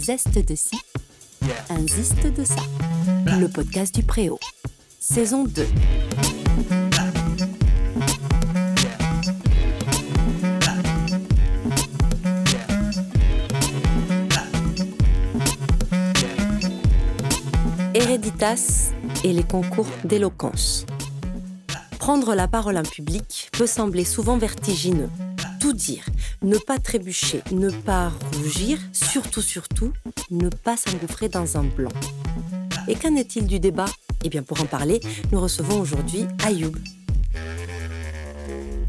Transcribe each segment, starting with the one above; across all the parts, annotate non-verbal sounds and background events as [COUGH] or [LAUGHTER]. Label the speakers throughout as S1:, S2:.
S1: zeste de ci, un de ça. Le podcast du Préau. Saison 2. Hereditas et les concours d'éloquence. Prendre la parole en public peut sembler souvent vertigineux. Tout dire, ne pas trébucher, ne pas rougir, surtout, surtout, ne pas s'engouffrer dans un blanc. Et qu'en est-il du débat? Eh bien, pour en parler, nous recevons aujourd'hui Ayoub.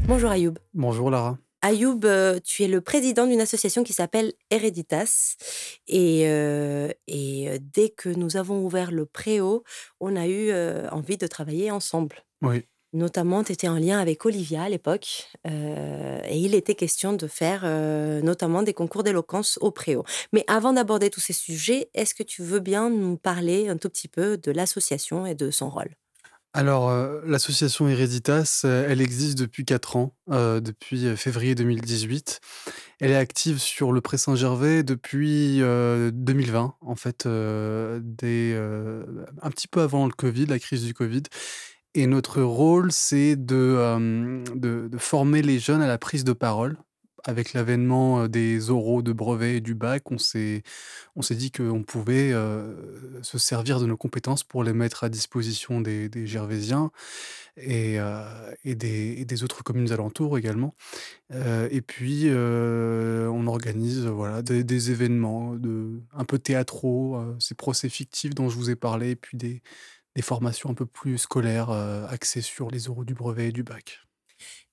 S1: Bonjour Ayoub.
S2: Bonjour Lara.
S1: Ayoub, euh, tu es le président d'une association qui s'appelle Hereditas. Et, euh, et euh, dès que nous avons ouvert le préau, on a eu envie de travailler ensemble.
S2: Oui.
S1: Notamment, tu étais en lien avec Olivia à l'époque, euh, et il était question de faire euh, notamment des concours d'éloquence au préau. Mais avant d'aborder tous ces sujets, est-ce que tu veux bien nous parler un tout petit peu de l'association et de son rôle?
S2: Alors, euh, l'association Hereditas, elle existe depuis 4 ans, depuis février 2018. Elle est active sur le Pré Saint-Gervais depuis 2020, en fait, un petit peu avant le Covid, la crise du Covid. Et notre rôle, c'est de, de, former les jeunes à la prise de parole. Avec l'avènement des oraux de brevet et du bac, on s'est, dit qu'on pouvait se servir de nos compétences pour les mettre à disposition des, des Gervaisiens et, et, des, autres communes alentours également. et puis, on organise voilà, des, événements un peu théâtraux, ces procès fictifs dont je vous ai parlé, et puis des, des formations un peu plus scolaires, euh, axées sur les oraux du brevet et du bac?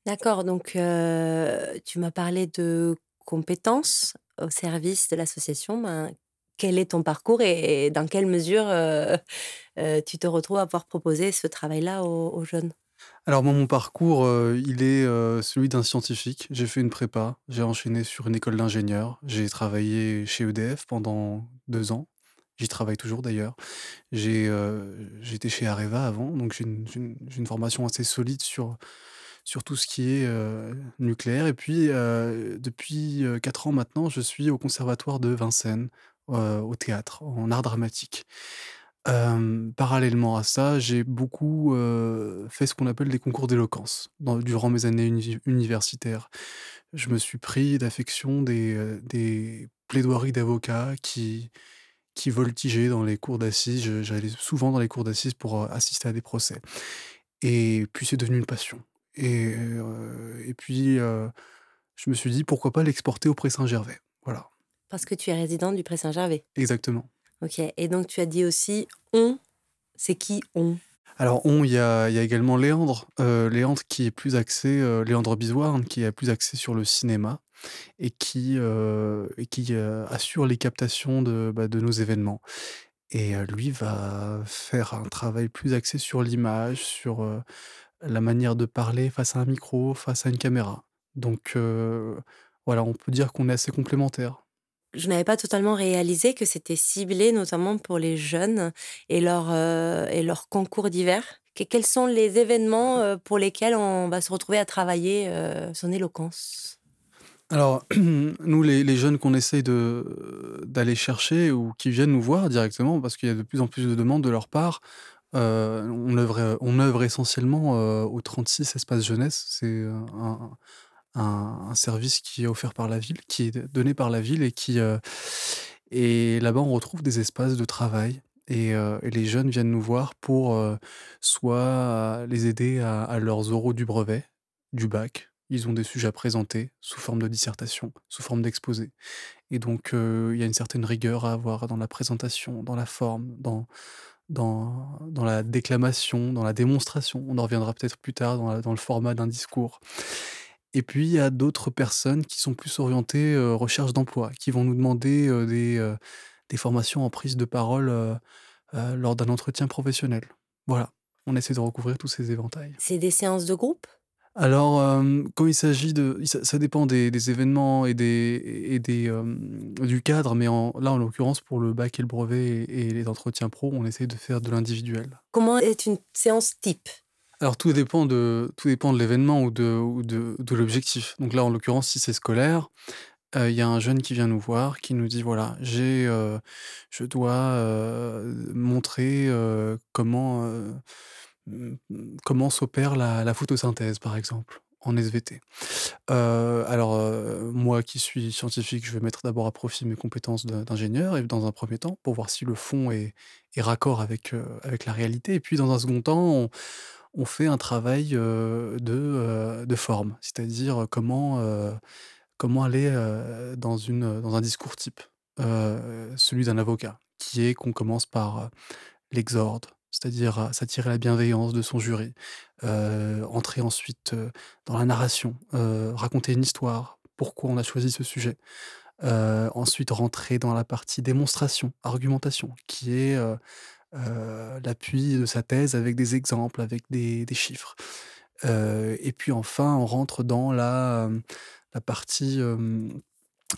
S1: D'accord, donc tu m'as parlé de compétences au service de l'association. Ben, quel est ton parcours et, dans quelle mesure tu te retrouves à pouvoir proposer ce travail-là aux, jeunes?
S2: Alors moi, mon parcours, il est celui d'un scientifique. J'ai fait une prépa, j'ai enchaîné sur une école d'ingénieur, j'ai travaillé chez EDF pendant deux ans. J'y travaille toujours d'ailleurs. J'ai j'étais chez Areva avant, donc j'ai une, formation assez solide sur, sur tout ce qui est nucléaire. Et puis, depuis 4 ans maintenant, je suis au Conservatoire de Vincennes, au théâtre, en art dramatique. parallèlement à ça, j'ai beaucoup fait ce qu'on appelle des concours d'éloquence durant mes années universitaires. Je me suis pris d'affection des, des plaidoiries d'avocats qui, qui voltigeait dans les cours d'assises. J'allais souvent dans les cours d'assises pour assister à des procès. Et puis c'est devenu une passion. Et, et puis je me suis dit pourquoi pas l'exporter au Pré Saint-Gervais. Voilà.
S1: Parce que tu es résident du Pré Saint-Gervais.
S2: Exactement.
S1: Ok. Et donc tu as dit aussi on. C'est qui on?
S2: Alors, on, il y a, y a, également Léandre. Léandre qui est plus axé, Léandre Bisoire, qui est plus axé sur le cinéma et qui, euh, et qui euh, assure les captations de, bah, de nos événements. Et euh, lui va faire un travail plus axé sur l'image, sur la manière de parler face à un micro, face à une caméra. Donc voilà, on peut dire qu'on est assez complémentaires
S1: je n'avais pas totalement réalisé que c'était ciblé notamment pour les jeunes et leur, et leur concours d'hiver. Quels sont les événements pour lesquels on va se retrouver à travailler son éloquence?
S2: Alors, [CLEARS THROAT] nous, les, jeunes qu'on essaye d'aller chercher ou qui viennent nous voir directement, parce qu'il y a de plus en plus de demandes de leur part, euh, on, œuvre, essentiellement euh, au 36 Espace Jeunesse. C'est un, un, service qui est offert par la ville, qui est donné par la ville et qui. Euh, et là-bas, on retrouve des espaces de travail. Et, les jeunes viennent nous voir pour soit les aider à, à leurs oraux du brevet, du bac, ils ont des sujets à présenter sous forme de dissertation, sous forme d'exposé. Et donc, il y a une certaine rigueur à avoir dans la présentation, dans la forme, dans, dans, la déclamation, dans la démonstration. On en reviendra peut-être plus tard dans, dans le format d'un discours. Et puis, il y a d'autres personnes qui sont plus orientées recherche d'emploi, qui vont nous demander des, des formations en prise de parole lors d'un entretien professionnel. Voilà, on essaie de recouvrir tous ces éventails.
S1: C'est des séances de groupe?
S2: Alors, quand il s'agit de ça dépend des événements et des et des, du cadre, mais en là, en l'occurrence, pour le bac et le brevet et les entretiens pro, on essaie de faire de l'individuel.
S1: Comment est une séance type?
S2: Alors tout dépend de tout dépend de l'événement ou de ou de de l'objectif. Donc là, en l'occurrence, si c'est scolaire, il y a un jeune qui vient nous voir, qui nous dit: «Voilà, j'ai, je dois, montrer, comment, comment s'opère la photosynthèse», par exemple, en SVT. Heu, alors, heu, moi qui suis scientifique, je vais mettre d'abord à profit mes compétences d'ingénieur et dans un premier temps, pour voir si le fond est est raccord avec, heu, avec la réalité et puis dans un second temps, on on fait un travail, de, de forme. C'est-à-dire, comment, comment aller, dans une, dans un discours type, celui d'un avocat, qui est qu'on commence par, l'exorde, c'est-à-dire, heu, s'attirer la bienveillance de son jury, heu, entrer ensuite, heu, dans la narration, raconter une histoire, pourquoi on a choisi ce sujet. Ensuite rentrer dans la partie démonstration, argumentation, qui est, l'appui de sa thèse avec des exemples, avec des des chiffres. Et puis enfin, on rentre dans la, la partie,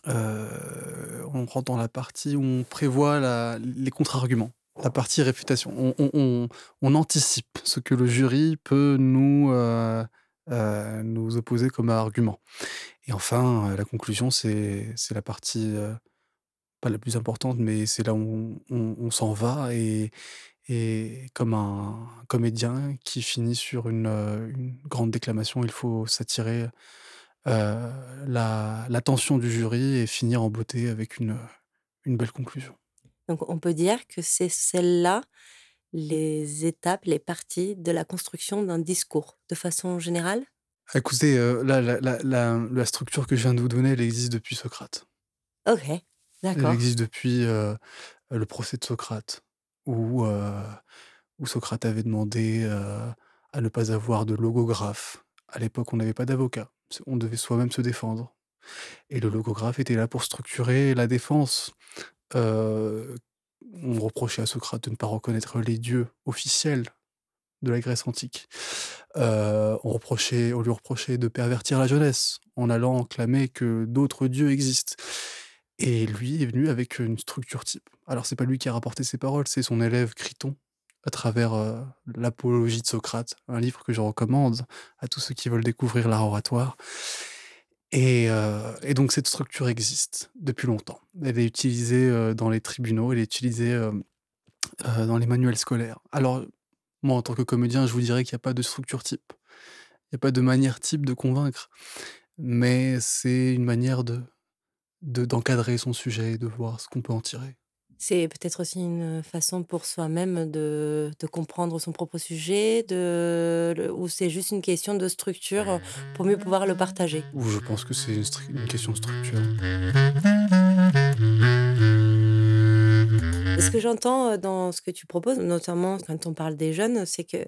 S2: on rentre dans la partie où on prévoit les contre-arguments, la partie réfutation. On anticipe ce que le jury peut nous, heu heu, nous opposer comme argument et enfin, heu, la conclusion, c'est la partie, pas la plus importante, mais c'est là où on s'en va et comme un comédien qui finit sur une, grande déclamation, il faut s'attirer, l'attention du jury et finir en beauté avec une, une belle conclusion.
S1: Donc on peut dire que c'est celles-là, les étapes, les parties de la construction d'un discours, de façon générale?
S2: Écoutez, heu, la la la la la structure que je viens de vous donner, elle existe depuis Socrate.
S1: OK,
S2: Elle
S1: d'accord.
S2: existe depuis, heu, le procès de Socrate où, où Socrate avait demandé, heu, à ne pas avoir de logographe. À l'époque, on n'avait pas d'avocat, on devait soi-même se défendre et le logographe était là pour structurer la défense. On reprochait à Socrate de ne pas reconnaître les dieux officiels de la Grèce antique. On reprochait on lui reprochait de pervertir la jeunesse en allant clamer que d'autres dieux existent et lui est venu avec une structure type. Alors c'est pas lui qui a rapporté ces paroles, c'est son élève Criton à travers, l'Apologie de Socrate, un livre que je recommande à tous ceux qui veulent découvrir l'art oratoire et heu et donc cette structure existe depuis longtemps. Elle est utilisée, heu, dans les tribunaux, elle est utilisée, heu, dans les manuels scolaires. Alors moi, en tant que comédien, je vous dirais qu'il y a pas de structure type. Il y a pas de manière type de convaincre, mais c'est une manière de de d'encadrer son sujet et de voir ce qu'on peut en tirer.
S1: C'est peut-être aussi une, façon pour soi-même de de comprendre son propre sujet, de le ou c'est juste une question de structure, pour mieux pouvoir le partager?
S2: Ou je pense que c'est une question de structure.
S1: Ce que j'entends, heu, dans ce que tu proposes, notamment quand on parle des jeunes, c'est que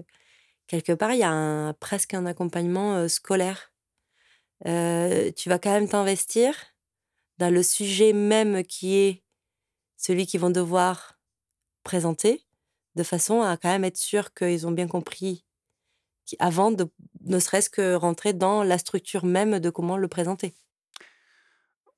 S1: quelque part, il y a un presque un accompagnement, heu, scolaire. Heu, tu vas quand même t'investir dans le sujet même qui est celui qu'ils vont devoir présenter, de façon à quand même être sûr qu'ils ont bien compris avant de ne serait-ce que rentrer dans la structure même de comment le présenter.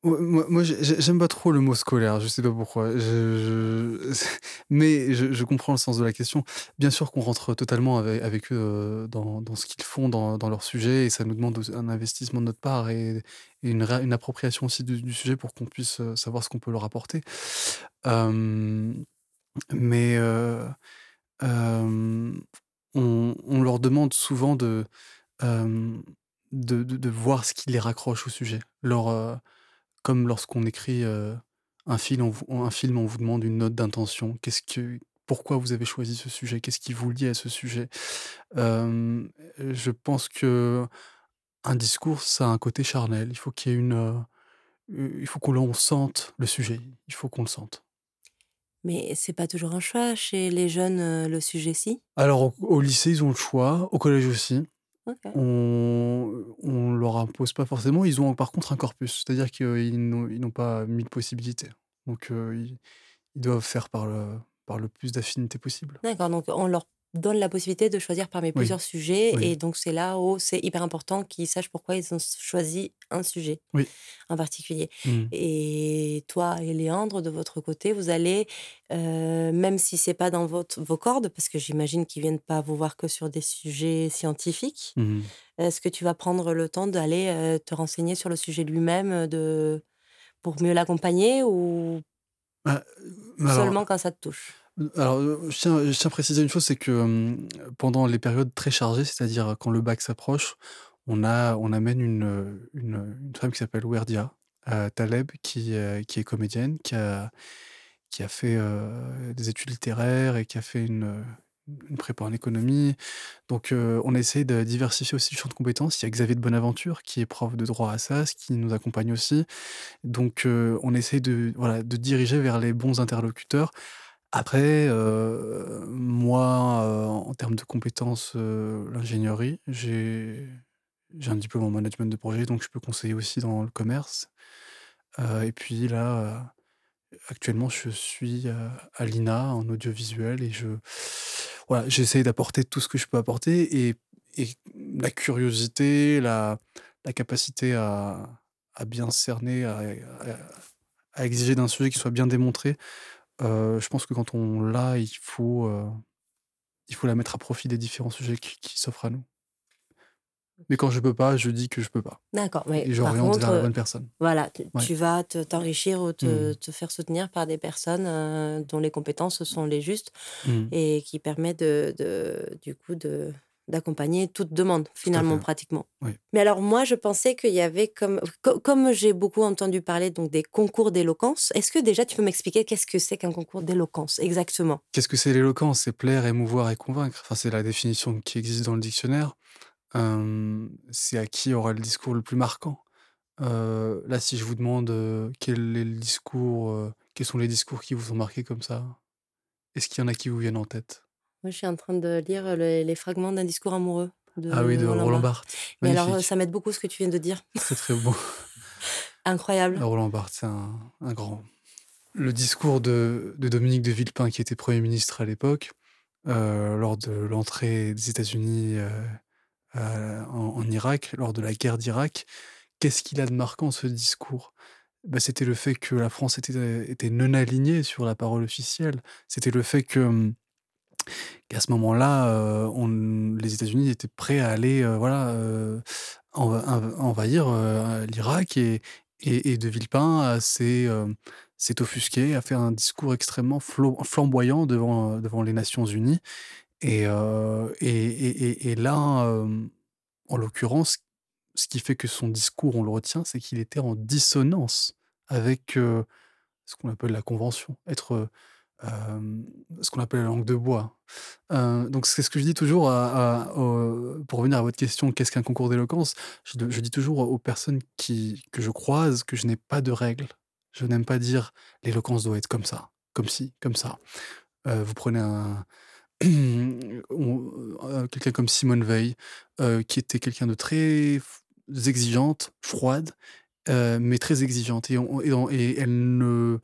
S2: Moi moi, j'ai j'ai j'aime pas trop le mot scolaire, je sais pas pourquoi. [LAUGHS] Mais je comprends le sens de la question. Bien sûr qu'on rentre totalement ave avec eux, heu, dans dans ce qu'ils font, dans dans leur sujet et ça nous demande un investissement de notre part et une appropriation aussi du sujet pour qu'on puisse, heu, savoir ce qu'on peut leur apporter. Hem, mais on on leur demande souvent de, de de de voir ce qui les raccroche au sujet. Leur, comme lorsqu'on écrit, un film, on vous un film, on vous demande une note d'intention. Qu'est-ce que pourquoi vous avez choisi ce sujet? Qu'est-ce qui vous lie à ce sujet? Je pense qu'un discours, ça a un côté charnel. Il faut qu'il y ait une, il faut qu'on sente le sujet. Il faut qu'on le sente.
S1: Mais c'est pas toujours un choix chez les jeunes, le sujet-ci?
S2: Alors au au lycée, ils ont le choix, au collège aussi. On on leur impose pas forcément. Ils ont par contre un corpus, c'est-à-dire qu'ils n'ont pas 1000 possibilités. Donc heu, ils ils doivent faire par le par le plus d'affinités possible.
S1: D'accord, donc on leur donne la possibilité de choisir parmi
S2: Oui,
S1: plusieurs sujets
S2: oui,
S1: et donc c'est là où c'est hyper important qu'ils sachent pourquoi ils ont choisi un sujet
S2: oui.
S1: en particulier.
S2: Mmh.
S1: Et toi et Léandre, de votre côté, vous allez, heu, même si c'est pas dans votre vos cordes, parce que j'imagine qu'ils viennent pas vous voir que sur des sujets scientifiques,
S2: Mmh
S1: est-ce que tu vas prendre le temps d'aller, heu, te renseigner sur le sujet lui-même, de pour mieux l'accompagner ou
S2: Bah,
S1: seulement quand ça te touche?
S2: Alors, je tiens, je tiens à préciser une chose, c'est que pendant les périodes très chargées, c'est-à-dire quand le bac s'approche, on, a, on amène une, une, femme qui s'appelle Werdia Taleb, qui, qui est comédienne, qui a, qui a fait des études littéraires et qui a fait une, une prépa en économie. Donc, on essaie de diversifier aussi le champ de compétences. Il y a Xavier de Bonaventure, qui est prof de droit à SAS, qui nous accompagne aussi. Donc, on essaie de, voilà, de diriger vers les bons interlocuteurs. Après, moi, en termes de compétences, l'ingénierie, j'ai un diplôme en management de projet, donc je peux conseiller aussi dans le commerce. et puis là, actuellement, je suis à l'INA en audiovisuel et je voilà, j'essaie d'apporter tout ce que je peux apporter et, et la curiosité, la, la capacité à, à bien cerner, à, à, exiger d'un sujet qui soit bien démontré. Euh, je pense que quand on l'a, il faut, euh, il faut la mettre à profit des différents sujets qui, qui s'offrent à nous. Mais quand je peux pas, je dis que je peux pas.
S1: D'accord. Mais
S2: et j'oriente vers la bonne personne.
S1: Voilà, tu, vas t'enrichir ou te, mmh. te, faire soutenir par des personnes euh, dont les compétences sont les justes mmh. et qui permettent de, de, du coup de d'accompagner toute demande finalement pratiquement.
S2: Oui.
S1: Mais alors moi je pensais qu'il y avait comme comme j'ai beaucoup entendu parler donc des concours d'éloquence. Est-ce que déjà tu peux m'expliquer qu'est-ce que c'est qu'un concours d'éloquence exactement?
S2: Qu'est-ce que c'est l'éloquence? C'est plaire, émouvoir et convaincre. Enfin c'est la définition qui existe dans le dictionnaire c'est à qui aura le discours le plus marquant. là, si je vous demande, quel est le discours, quels sont les discours qui vous ont marqué comme ça? Est-ce qu'il y en a qui vous viennent en tête?
S1: Moi, je suis en train de lire les fragments d'un discours amoureux
S2: Ah oui, de Roland Barthes.
S1: Mais alors, ça m'aide beaucoup ce que tu viens de dire.
S2: C'est très beau. [LAUGHS]
S1: Incroyable.
S2: Roland Barthes, c'est un un grand. Le discours de de Dominique de Villepin, qui était Premier ministre à l'époque, lors de l'entrée des États-Unis, euh, en, Irak, lors de la guerre d'Irak. Qu'est-ce qu'il a de marquant ce discours? Bah, C'était le fait que la France était, était non alignée sur la parole officielle. C'était le fait que hum, qu'à ce moment-là, euh, les États-Unis étaient prêts à aller euh, voilà, envahir l'Irak et, et, De Villepin s'est offusqué, a fait un discours extrêmement flamboyant devant, devant les Nations Unies. Et, et, et, là, en l'occurrence, ce qui fait que son discours, on le retient, c'est qu'il était en dissonance avec ce qu'on appelle la convention, être ce qu'on appelle la langue de bois. donc c'est ce que je dis toujours pour revenir à votre question, qu'est-ce qu'un concours d'éloquence? Je, dis toujours aux personnes qui, que je croise que je n'ai pas de règles. Je n'aime pas dire l'éloquence doit être comme ça, comme ci, comme ça. vous prenez un, [CLEARS THROAT] Euh, quelqu'un comme Simone Veil, qui était quelqu'un de très exigeante, froide, mais très exigeante. Et, elle, ne,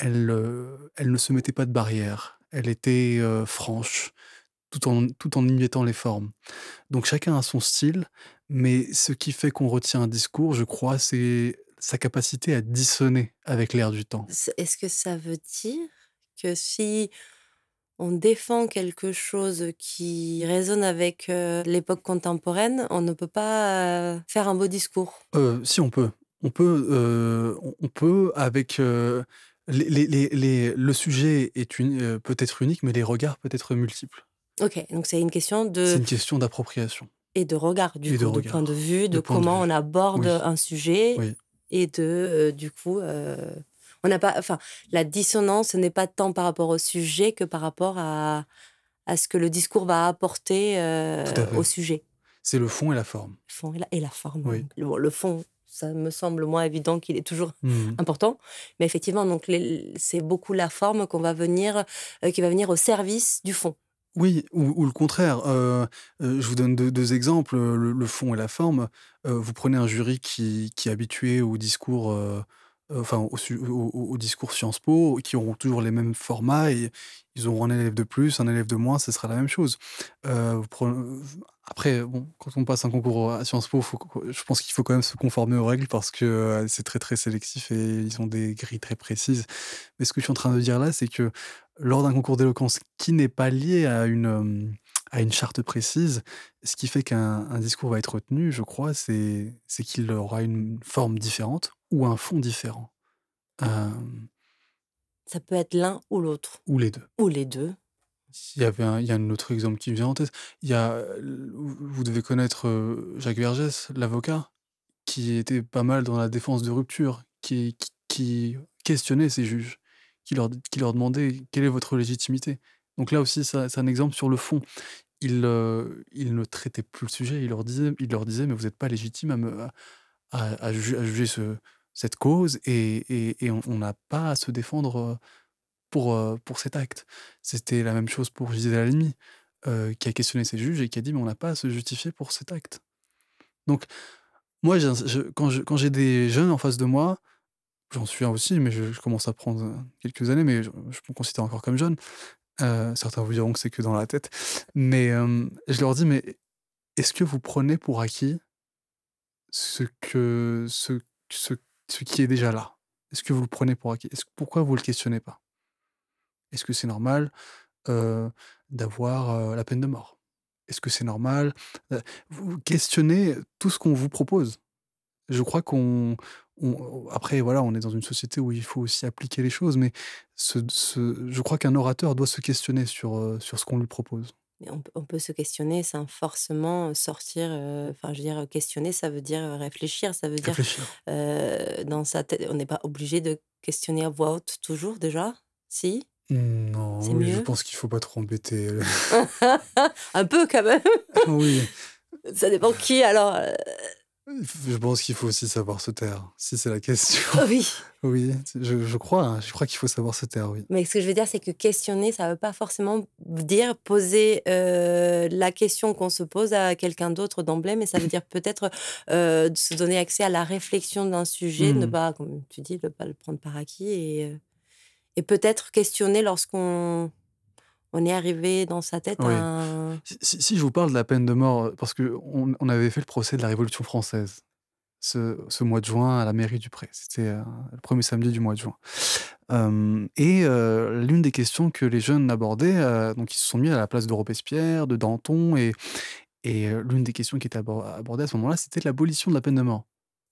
S2: elle, elle ne se mettait pas de barrière. Elle était franche, tout en, tout en y mettant les formes. Donc chacun a son style, mais ce qui fait qu'on retient un discours, je crois, c'est sa capacité à dissonner avec l'air du temps.
S1: Est-ce que ça veut dire que si on défend quelque chose qui résonne avec l'époque contemporaine, on ne peut pas faire un beau discours?
S2: si on peut, on peut, on peut avec les, le sujet est peut-être unique, mais les regards peuvent être multiples.
S1: Ok, donc c'est une question de.
S2: C'est une question d'appropriation.
S1: Et de regard, du coup, de, point de vue, de, comment on aborde un sujet, et de, du coup, on n'a pas, enfin, la dissonance n'est pas tant par rapport au sujet que par rapport à, à ce que le discours va apporter euh, au sujet.
S2: C'est le fond et la forme.
S1: Le fond et la, et la forme. Le, fond, ça me semble moins évident qu'il est toujours mmh. important, mais effectivement, donc c'est beaucoup la forme qu'on va venir, euh, qui va venir au service du fond.
S2: Oui, ou, le contraire. Euh, je vous donne deux, exemples, le, fond et la forme. vous prenez un jury qui, qui est habitué au discours enfin au, discours Sciences Po, qui auront toujours les mêmes formats et ils auront un élève de plus, un élève de moins, ce sera la même chose. Euh, après, bon, quand on passe un concours à Sciences Po, je pense qu'il faut quand même se conformer aux règles parce que euh, c'est très très sélectif et ils ont des grilles très précises. Mais ce que je suis en train de dire là, c'est que lors d'un concours d'éloquence qui n'est pas lié à une, euh, à une charte précise, ce qui fait qu'un discours va être retenu, je crois, c'est qu'il aura une forme différente ou un fond différent.
S1: Ça peut être l'un ou l'autre.
S2: Ou les deux.
S1: Ou les deux.
S2: Il y avait un, il y a un autre exemple qui me vient en tête. Il y a, vous devez connaître Jacques Vergès, l'avocat, qui était pas mal dans la défense de rupture, qui, qui, questionnait ses juges, qui leur, qui leur demandait quelle est votre légitimité. Donc là aussi, c'est un exemple sur le fond. Il, il ne traitait plus le sujet, il leur disait, il leur disait mais vous n'êtes pas légitime à, me, à, juger ce, cette cause et, on n'a pas à se défendre pour, pour cet acte. C'était la même chose pour Gisèle Halimi, euh, qui a questionné ses juges et qui a dit mais on n'a pas à se justifier pour cet acte. Donc, moi, quand j'ai des jeunes en face de moi, j'en suis un aussi, mais je, commence à prendre quelques années, mais je, me considère encore comme jeune. Euh, certains vous diront que c'est que dans la tête. Mais je leur dis, mais est-ce que vous prenez pour acquis ce, que, ce, ce qui est déjà là Est-ce que vous le prenez pour acquis? Pourquoi vous ne le questionnez pas? Est-ce que c'est normal d'avoir la peine de mort? Est-ce que c'est normal Vous questionnez tout ce qu'on vous propose? Je crois qu'on. après, voilà, on est dans une société où il faut aussi appliquer les choses, mais je crois qu'un orateur doit se questionner sur ce qu'on lui propose.
S1: On, peut se questionner sans forcément sortir. Enfin, je veux dire, questionner, ça veut dire réfléchir, ça veut dire. dans sa tête, on n'est pas obligé de questionner à voix haute toujours, déjà Si?
S2: Non, je pense qu'il faut pas trop embêter. [LAUGHS]
S1: Un peu quand même. [LAUGHS]
S2: oui.
S1: Ça dépend qui alors. Euh.
S2: Je pense qu'il faut aussi savoir se taire, si c'est la question. [LAUGHS]
S1: Oui.
S2: Oui, je, crois, hein, je crois qu'il faut savoir se taire, oui.
S1: Mais ce que je veux dire, c'est que questionner, ça ne veut pas forcément dire poser euh, la question qu'on se pose à quelqu'un d'autre d'emblée, mais ça veut dire [LAUGHS] peut-être euh, se donner accès à la réflexion d'un sujet, ne hmm. pas, comme tu dis, ne pas le prendre par acquis et et peut-être questionner lorsqu'on on est arrivé dans sa tête
S2: si, je vous parle de la peine de mort, parce qu'on on avait fait le procès de la Révolution française ce, ce mois de juin à la mairie du Pré. C'était euh, le premier samedi du mois de juin. et euh, l'une des questions que les jeunes abordaient, euh, donc ils se sont mis à la place de Robespierre, de Danton, et, et l'une des questions qui était abordée à ce moment-là, c'était l'abolition de la peine de mort.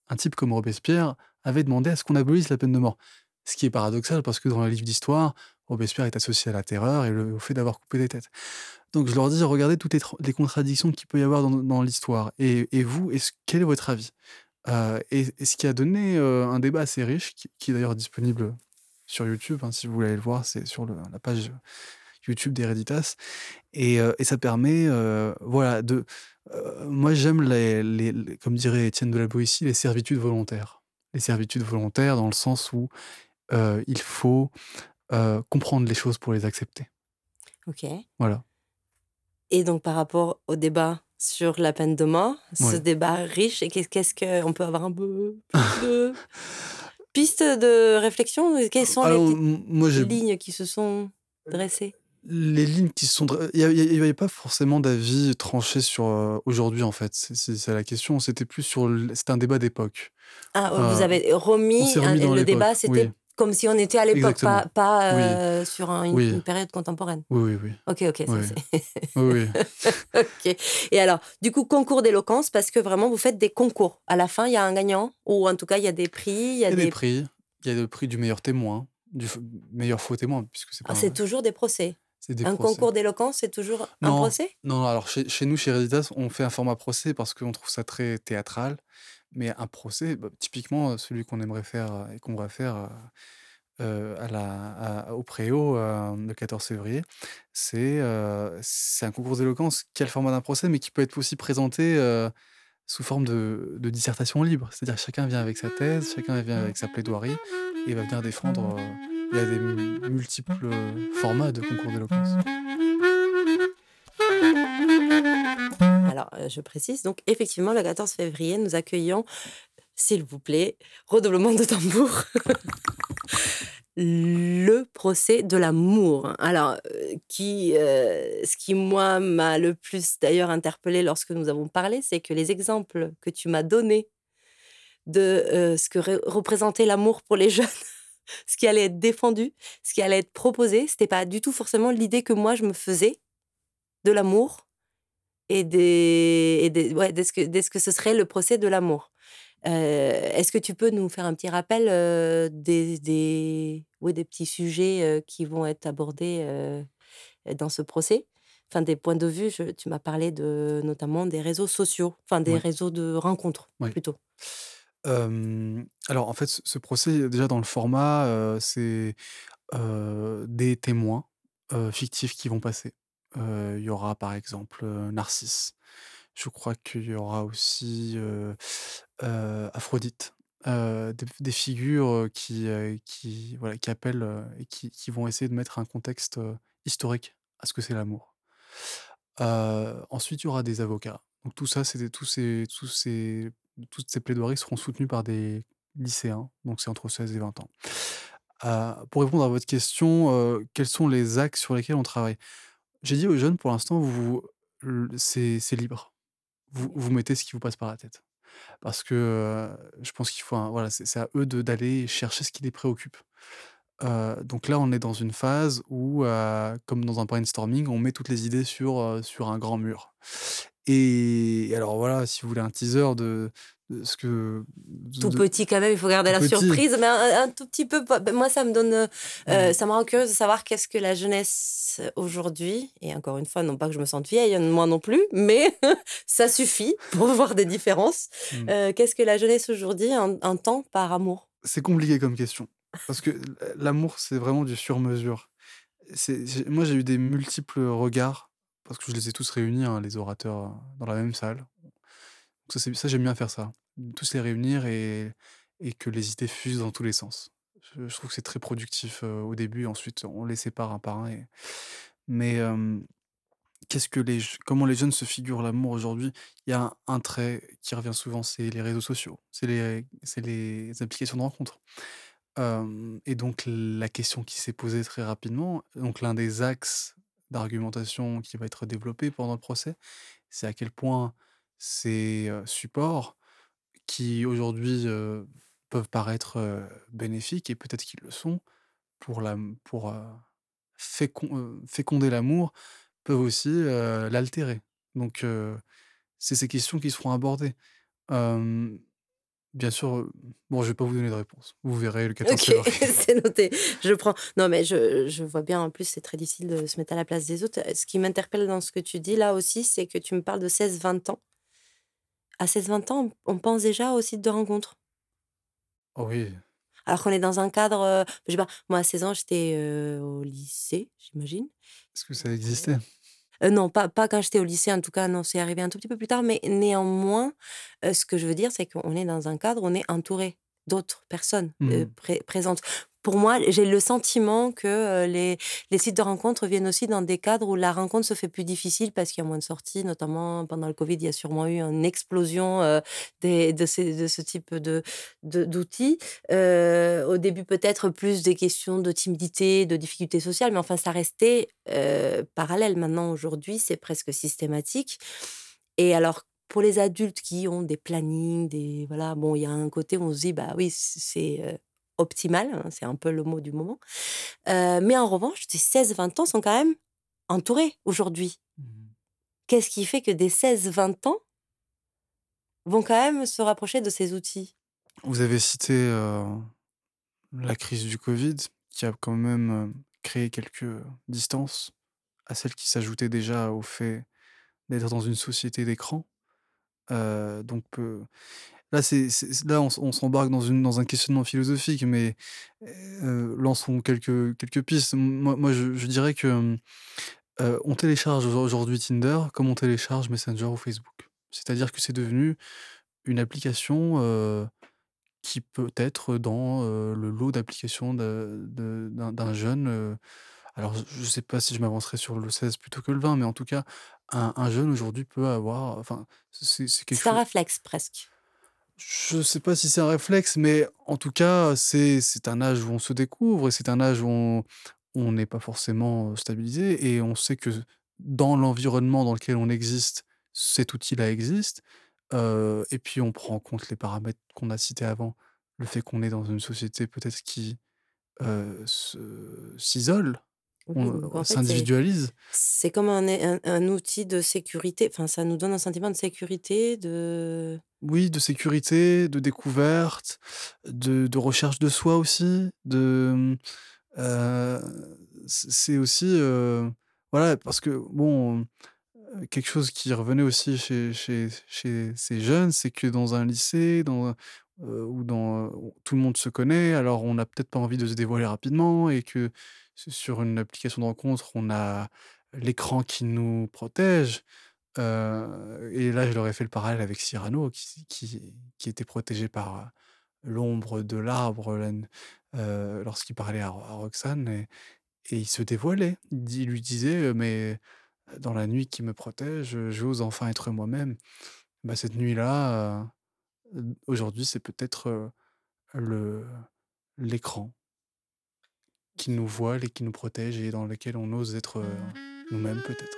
S2: Un type comme Robespierre avait demandé à ce qu'on abolisse la peine de mort. Ce qui est paradoxal parce que dans les livres d'histoire, Robespierre est associé à la terreur et le, au fait d'avoir coupé des têtes. Donc je leur dis, regardez toutes les, contradictions qu'il peut y avoir dans, l'histoire. Et, vous, quel est votre avis? Euh, et, ce qui a donné euh, un débat assez riche, qui, est d'ailleurs disponible sur YouTube, hein, si vous voulez le voir, c'est sur la page YouTube d'Hereditas. Et, euh, et, ça permet, voilà, de... moi j'aime, les, comme dirait Étienne de la Boétie, les servitudes volontaires. Les servitudes volontaires dans le sens où il faut comprendre les choses pour les accepter.
S1: Ok.
S2: Voilà.
S1: Et donc, par rapport au débat sur la peine de mort, ce débat riche, et qu'est-ce qu'on peut avoir un peu [LAUGHS] de pistes de réflexion? Quelles sont les lignes qui se sont dressées?
S2: Les lignes qui se sont. Il n'y avait pas forcément d'avis tranché sur aujourd'hui, en fait. C'est la question. C'était plus sur. C'était un débat d'époque.
S1: Ah, vous avez remis, le débat, c'était comme si on était à l'époque, pas, pas euh, sur une, période contemporaine.
S2: Oui, oui, oui.
S1: Ok, ok.
S2: oui, oui. [LAUGHS]
S1: ok. Et alors, du coup, concours d'éloquence, parce que vraiment, vous faites des concours. À la fin, il y a un gagnant, ou en tout cas, il y a des prix.
S2: Il y a, des... prix. Il y a le prix du meilleur témoin, du meilleur faux témoin, puisque c'est
S1: ah, C'est toujours des procès. Des un concours d'éloquence, c'est toujours un procès?
S2: Non, alors chez, chez nous, chez Reditas, on fait un format procès parce qu'on trouve ça très théâtral. Mais un procès, bah, typiquement, celui qu'on aimerait faire et qu'on va faire la, au Préau le 14 février, c'est c'est un concours d'éloquence qui a le format d'un procès, mais qui peut être aussi présenté sous forme de, dissertation libre. C'est-à-dire chacun vient avec sa thèse, chacun vient avec sa plaidoirie et va venir défendre. il y a des multiples formats de concours d'éloquence.
S1: Alors, euh, je précise, donc effectivement, le 14 février, nous accueillons, s'il vous plaît, redoublement de tambour, [LAUGHS] le procès de l'amour. Alors, euh, qui, euh, ce qui, moi, m'a le plus d'ailleurs interpellé lorsque nous avons parlé, c'est que les exemples que tu m'as donnés de ce que représentait l'amour pour les jeunes, [LAUGHS] ce qui allait être défendu, ce qui allait être proposé, c'était pas du tout forcément l'idée que moi je me faisais de l'amour et, des, et des, ouais, ce que, ce que ce serait le procès de l'amour. Heu, est-ce que tu peux nous faire un petit rappel, heu, des des oui, des petits sujets, heu, qui vont être abordés, dans ce procès? Enfin, des points de vue, je tu m'as parlé de notamment des réseaux sociaux, enfin des réseaux de rencontres plutôt.
S2: Alors en fait, ce ce procès, déjà dans le format, c'est, des témoins, fictifs qui vont passer. Il y aura par exemple, Narcisse. Je crois qu'il y aura aussi, Aphrodite. Des figures, qui, qui voilà, qui appellent, et qui qui vont essayer de mettre un contexte, historique à ce que c'est l'amour. Ensuite, il y aura des avocats. Donc tout ça, c'est tous ces tous ces toutes ces plaidoiries seront soutenues par des lycéens, donc c'est entre 16 et 20 ans. Pour répondre à votre question, quels sont les axes sur lesquels on travaille? J'ai dit aux jeunes, pour l'instant, vous c'est libre. Vous vous mettez ce qui vous passe par la tête. Parce que, heu, je pense qu'il faut voilà, c'est à eux d'aller chercher ce qui les préoccupe. Heu, donc là, on est dans une phase où, heu, comme dans un brainstorming, on met toutes les idées sur, sur un grand mur. Et alors voilà, si vous voulez un teaser de ce que de
S1: Tout
S2: de
S1: petit quand même, il faut garder la
S2: petit.
S1: surprise, mais un un tout petit peu moi ça me donne, heu heu,
S2: Mmh.
S1: ça me rend curieuse de savoir qu'est-ce que la jeunesse aujourd'hui et encore une fois, non pas que je me sente vieille, hein, moi non plus, mais [LAUGHS] ça suffit pour voir des différences.
S2: Mmh.
S1: Heu, qu'est-ce que la jeunesse aujourd'hui en entend par amour?
S2: C'est compliqué comme question. Parce que l'amour, c'est vraiment du sur mesure. C'est j'ai moi, j'ai eu des multiples regards, parce que je les ai tous réunis, hein, les orateurs, dans la même salle. Ça, ça, j'aime bien faire ça. Tous les réunir et que les idées fusent dans tous les sens. Je trouve que c'est très productif, au début ensuite on les sépare un par un mais, qu'est-ce que les comment les jeunes se figurent l'amour aujourd'hui? Il y a un trait qui revient souvent, c'est les réseaux sociaux, c'est les applications de rencontres. Hem et donc la question qui s'est posée très rapidement, donc l'un des axes d'argumentation qui va être développé pendant le procès, c'est à quel point ces, supports qui aujourd'hui, peuvent paraître, bénéfiques et peut-être qu'ils le sont pour la pour, fécon féconder l'amour, peuvent aussi, l'altérer. Donc c'est ces questions qui seront abordées. Bien sûr, bon, je vais pas vous donner de réponse. Vous verrez le 14
S1: OK,
S2: février. [LAUGHS]
S1: c'est noté, je prends. Non, mais je je vois bien, en plus, c'est très difficile de se mettre à la place des autres. Ce qui m'interpelle dans ce que tu dis là aussi, c'est que tu me parles de 16-20 ans. À 16-20 ans, on pense déjà aux sites de rencontres?
S2: Oh oui.
S1: Alors qu'on est dans un cadre, heu, je sais pas, moi à 16 ans, j'étais, heu, au lycée, j'imagine.
S2: Est-ce que ça existait?
S1: Heu, non, pas pas quand j'étais au lycée, en tout cas, non, c'est arrivé un tout petit peu plus tard, mais néanmoins, ce que je veux dire, c'est qu'on est dans un cadre, on est entouré d'autres personnes,
S2: Mmh
S1: pré présentes. Pour moi, j'ai le sentiment que, heu, les sites de rencontres viennent aussi dans des cadres où la rencontre se fait plus difficile parce qu'il y a moins de sorties, notamment pendant le covid, il y a sûrement eu une explosion, des de ce type de d'outils. Heu, au début, peut-être plus des questions de timidité, de difficultés sociales, mais enfin, ça restait, heu, parallèle. Maintenant, aujourd'hui, c'est presque systématique et alors, pour les adultes qui ont des plannings, des voilà, bon, il y a un côté où on se dit: «Bah oui, c'est, heu, optimal», hein, c'est un peu le mot du moment. Heu, mais en revanche, ces 16-20 ans sont quand même entourés aujourd'hui.
S2: Mmh
S1: Qu'est-ce qui fait que des 16-20 ans vont quand même se rapprocher de ces outils?
S2: Vous avez cité, heu, la crise du covid qui a quand même, heu, créé quelques, distances à celles qui s'ajoutaient déjà au fait d'être dans une société d'écran. Donc heu, là, c'est là, on s'embarque dans une dans un questionnement philosophique, mais heu, lançons quelques quelques pistes. moi moi, je je dirais que, hem, on télécharge aujour aujourd'hui Tinder comme on télécharge Messenger ou Facebook. C'est-à-dire que c'est devenu une application, heu Qui peut être dans, le lot d'applications de de d'un d'un jeune, alors je ne sais pas si je m'avancerai sur le 16 plutôt que le 20, mais en tout cas, un un jeune aujourd'hui peut avoir enfin, c'est c'est quelque
S1: C'est un réflexe presque.
S2: Je ne sais pas si c'est un réflexe, mais en tout cas, c'est un âge où on se découvre et c'est un âge où on n'est pas forcément, heu, stabilisé et on sait que dans l'environnement dans lequel on existe, cet outil-là existe. Heu et puis on prend en compte les paramètres qu'on a cités avant. Le fait qu'on est dans une société peut-être qui, se s'isole,
S1: Oui,
S2: on s'individualise.
S1: c'est comme un un un outil de sécurité, enfin, ça nous donne un sentiment de sécurité, de
S2: oui, de sécurité, de découverte, de de recherche de soi aussi, de, mmh, c'est aussi, heu, voilà, parce que bon, heu, quelque chose qui revenait aussi chez chez chez ces jeunes, c'est que dans un lycée, dans, heu, ou dans, tout le monde se connaît, alors on n'a peut-être pas envie de se dévoiler rapidement et que sur une application de rencontre, on a l'écran qui nous protège. Et là, je leur ai fait le parallèle avec Cyrano qui était protégé par, l'ombre de l'arbre, lorsqu'il parlait à Ro à Roxane et il se dévoilait. Il lui disait, «Mais dans la nuit qui me protège, j'ose enfin être moi-même». Bah, cette nuit-là, aujourd'hui, c'est peut-être, l'écran qui nous voile et qui nous protège et dans lequel on ose être, heu, nous-mêmes peut-être.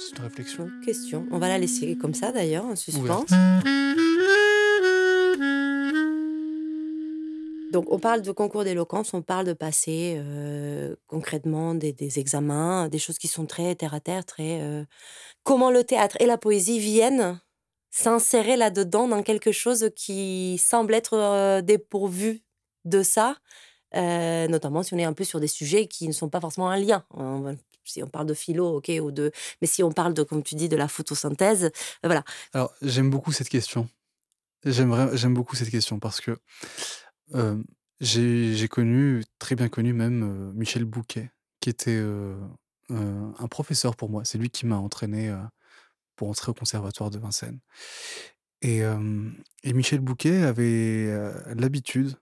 S2: C'est une réflexion.
S1: Question. On va la laisser comme ça d'ailleurs, en suspens.
S2: Ouverte.
S1: Donc on parle de concours d'éloquence, on parle de passer, heu, concrètement des des examens, des choses qui sont très terre à terre, très, heu comment le théâtre et la poésie viennent s'insérer là-dedans, dans quelque chose qui semble être, dépourvu de ça, notamment si on est un peu sur des sujets qui ne sont pas forcément un lien. Va si on parle de philo, OK, ou de mais si on parle de, comme tu dis, de la photosynthèse, voilà.
S2: Alors, j'aime beaucoup cette question. J'aime beaucoup cette question parce que, j'ai connu, très bien connu même, Michel Bouquet, qui était, un professeur pour moi. C'est lui qui m'a entraîné, pour entrer au conservatoire de Vincennes et et Michel Bouquet avait, l'habitude,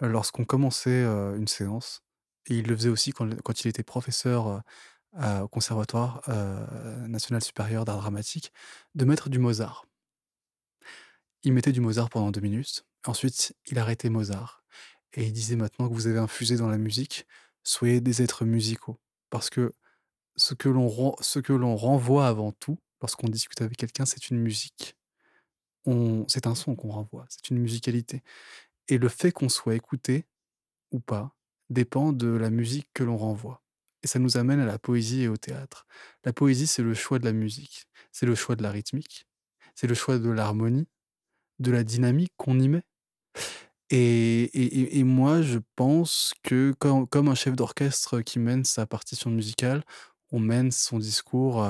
S2: lorsqu'on commençait, heu, une séance et il le faisait aussi quand il était professeur, heu, à au conservatoire, national supérieur d'art dramatique, de mettre du Mozart. Il mettait du Mozart pendant 2 minutes, ensuite il arrêtait Mozart et il disait: «Maintenant que vous avez infusé dans la musique, soyez des êtres musicaux». Parce que ce que l'on renvoie avant tout, lorsqu'on discute avec quelqu'un, c'est une musique. C'est un son qu'on renvoie, c'est une musicalité et le fait qu'on soit écouté ou pas, dépend de la musique que l'on renvoie et ça nous amène à la poésie et au théâtre. La poésie, c'est le choix de la musique, c'est le choix de la rythmique, c'est le choix de l'harmonie, de la dynamique qu'on y met et moi, je pense que comme un chef d'orchestre qui mène sa partition musicale, on mène son discours, heu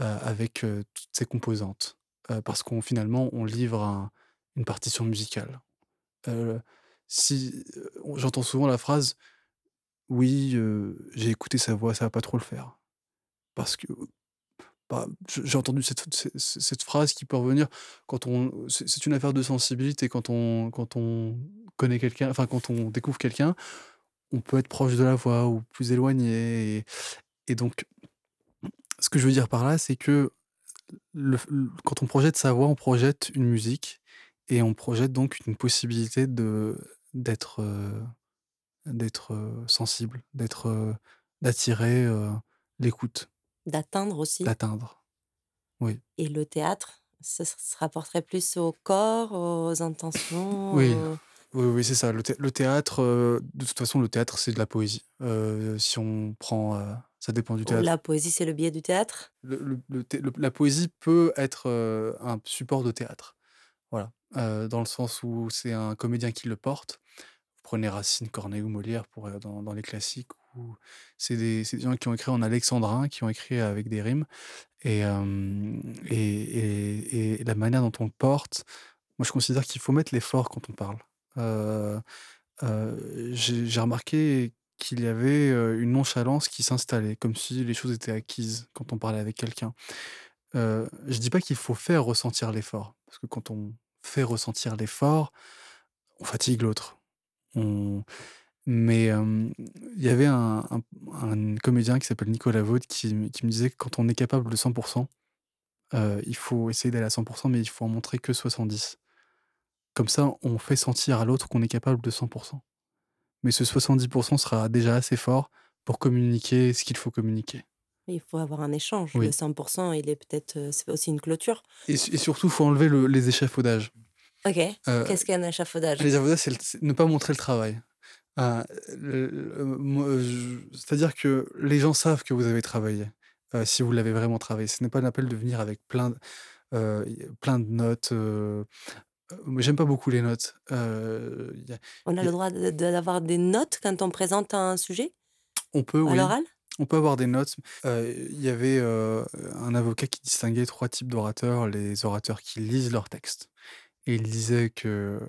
S2: heu, avec, heu, toutes ses composantes, parce qu'on finalement, on livre un une partition musicale. Si, j'entends souvent la phrase: «Oui, j'ai écouté sa voix, ça va pas trop le faire». Parce que, bah, j'ai entendu cette phrase qui peut revenir quand on c'est une affaire de sensibilité quand on quand on connaît quelqu'un, enfin quand on découvre quelqu'un, on peut être proche de la voix ou plus éloigné et donc ce que je veux dire par là, c'est que quand on projette sa voix, on projette une musique et on projette donc une possibilité de d'être, heu, d'être, heu, sensible, d'être, heu, d'attirer, l'écoute.
S1: D'atteindre aussi.
S2: D'atteindre. Oui.
S1: Et le théâtre, ce se rapporterait plus au corps, aux
S2: Oui,
S1: intentions, aux
S2: oui, oui, c'est ça. Le thé le théâtre, de toute façon, le théâtre, c'est de la poésie. Si on prend, ça dépend du théâtre.
S1: la poésie, c'est le biais du théâtre?
S2: Le le le thé le la poésie peut être, un support de théâtre. Voilà, dans le sens où c'est un comédien qui le porte. Vous prenez Racine, Corneille ou Molière pour, dans les classiques où c'est des des gens qui ont écrit en alexandrin, qui ont écrit avec des rimes et et et la manière dont on le porte, moi, je considère qu'il faut mettre l'effort quand on parle. J'ai remarqué qu'il y avait, une nonchalance qui s'installait, comme si les choses étaient acquises quand on parlait avec quelqu'un. Heu, je dis pas qu'il faut faire ressentir l'effort, parce que quand on fait ressentir l'effort, on fatigue l'autre. Mais il y avait un comédien qui s'appelle Nicolas Vaud qui me disait que quand on est capable de 100 heu, il faut essayer d'aller à 100 mais il faut en montrer que 70. Comme ça, on fait sentir à l'autre qu'on est capable de 100 mais ce 70% sera déjà assez fort pour communiquer ce qu'il faut communiquer.
S1: Il faut avoir un échange. Le
S2: Oui
S1: 100 il est peut-être, c'est aussi une clôture.
S2: et su et surtout, il faut enlever le les échafaudages.
S1: OK.
S2: Heu,
S1: Qu'est-ce qu'un échafaudage?
S2: les échafaudages, c'est ne pas montrer le travail. Moi, je c'est-à-dire que les gens savent que vous avez travaillé, si vous l'avez vraiment travaillé. Ce n'est pas la peine de venir avec plein plein de notes, j'aime pas beaucoup les notes, a
S1: On a le droit d'avoir des notes quand on présente un sujet?
S2: On peut,
S1: À
S2: oui.
S1: l'oral?
S2: On peut avoir des notes. Heu, il y avait, heu, un avocat qui distinguait 3 types d'orateurs, les orateurs qui lisent leur texte et il disait que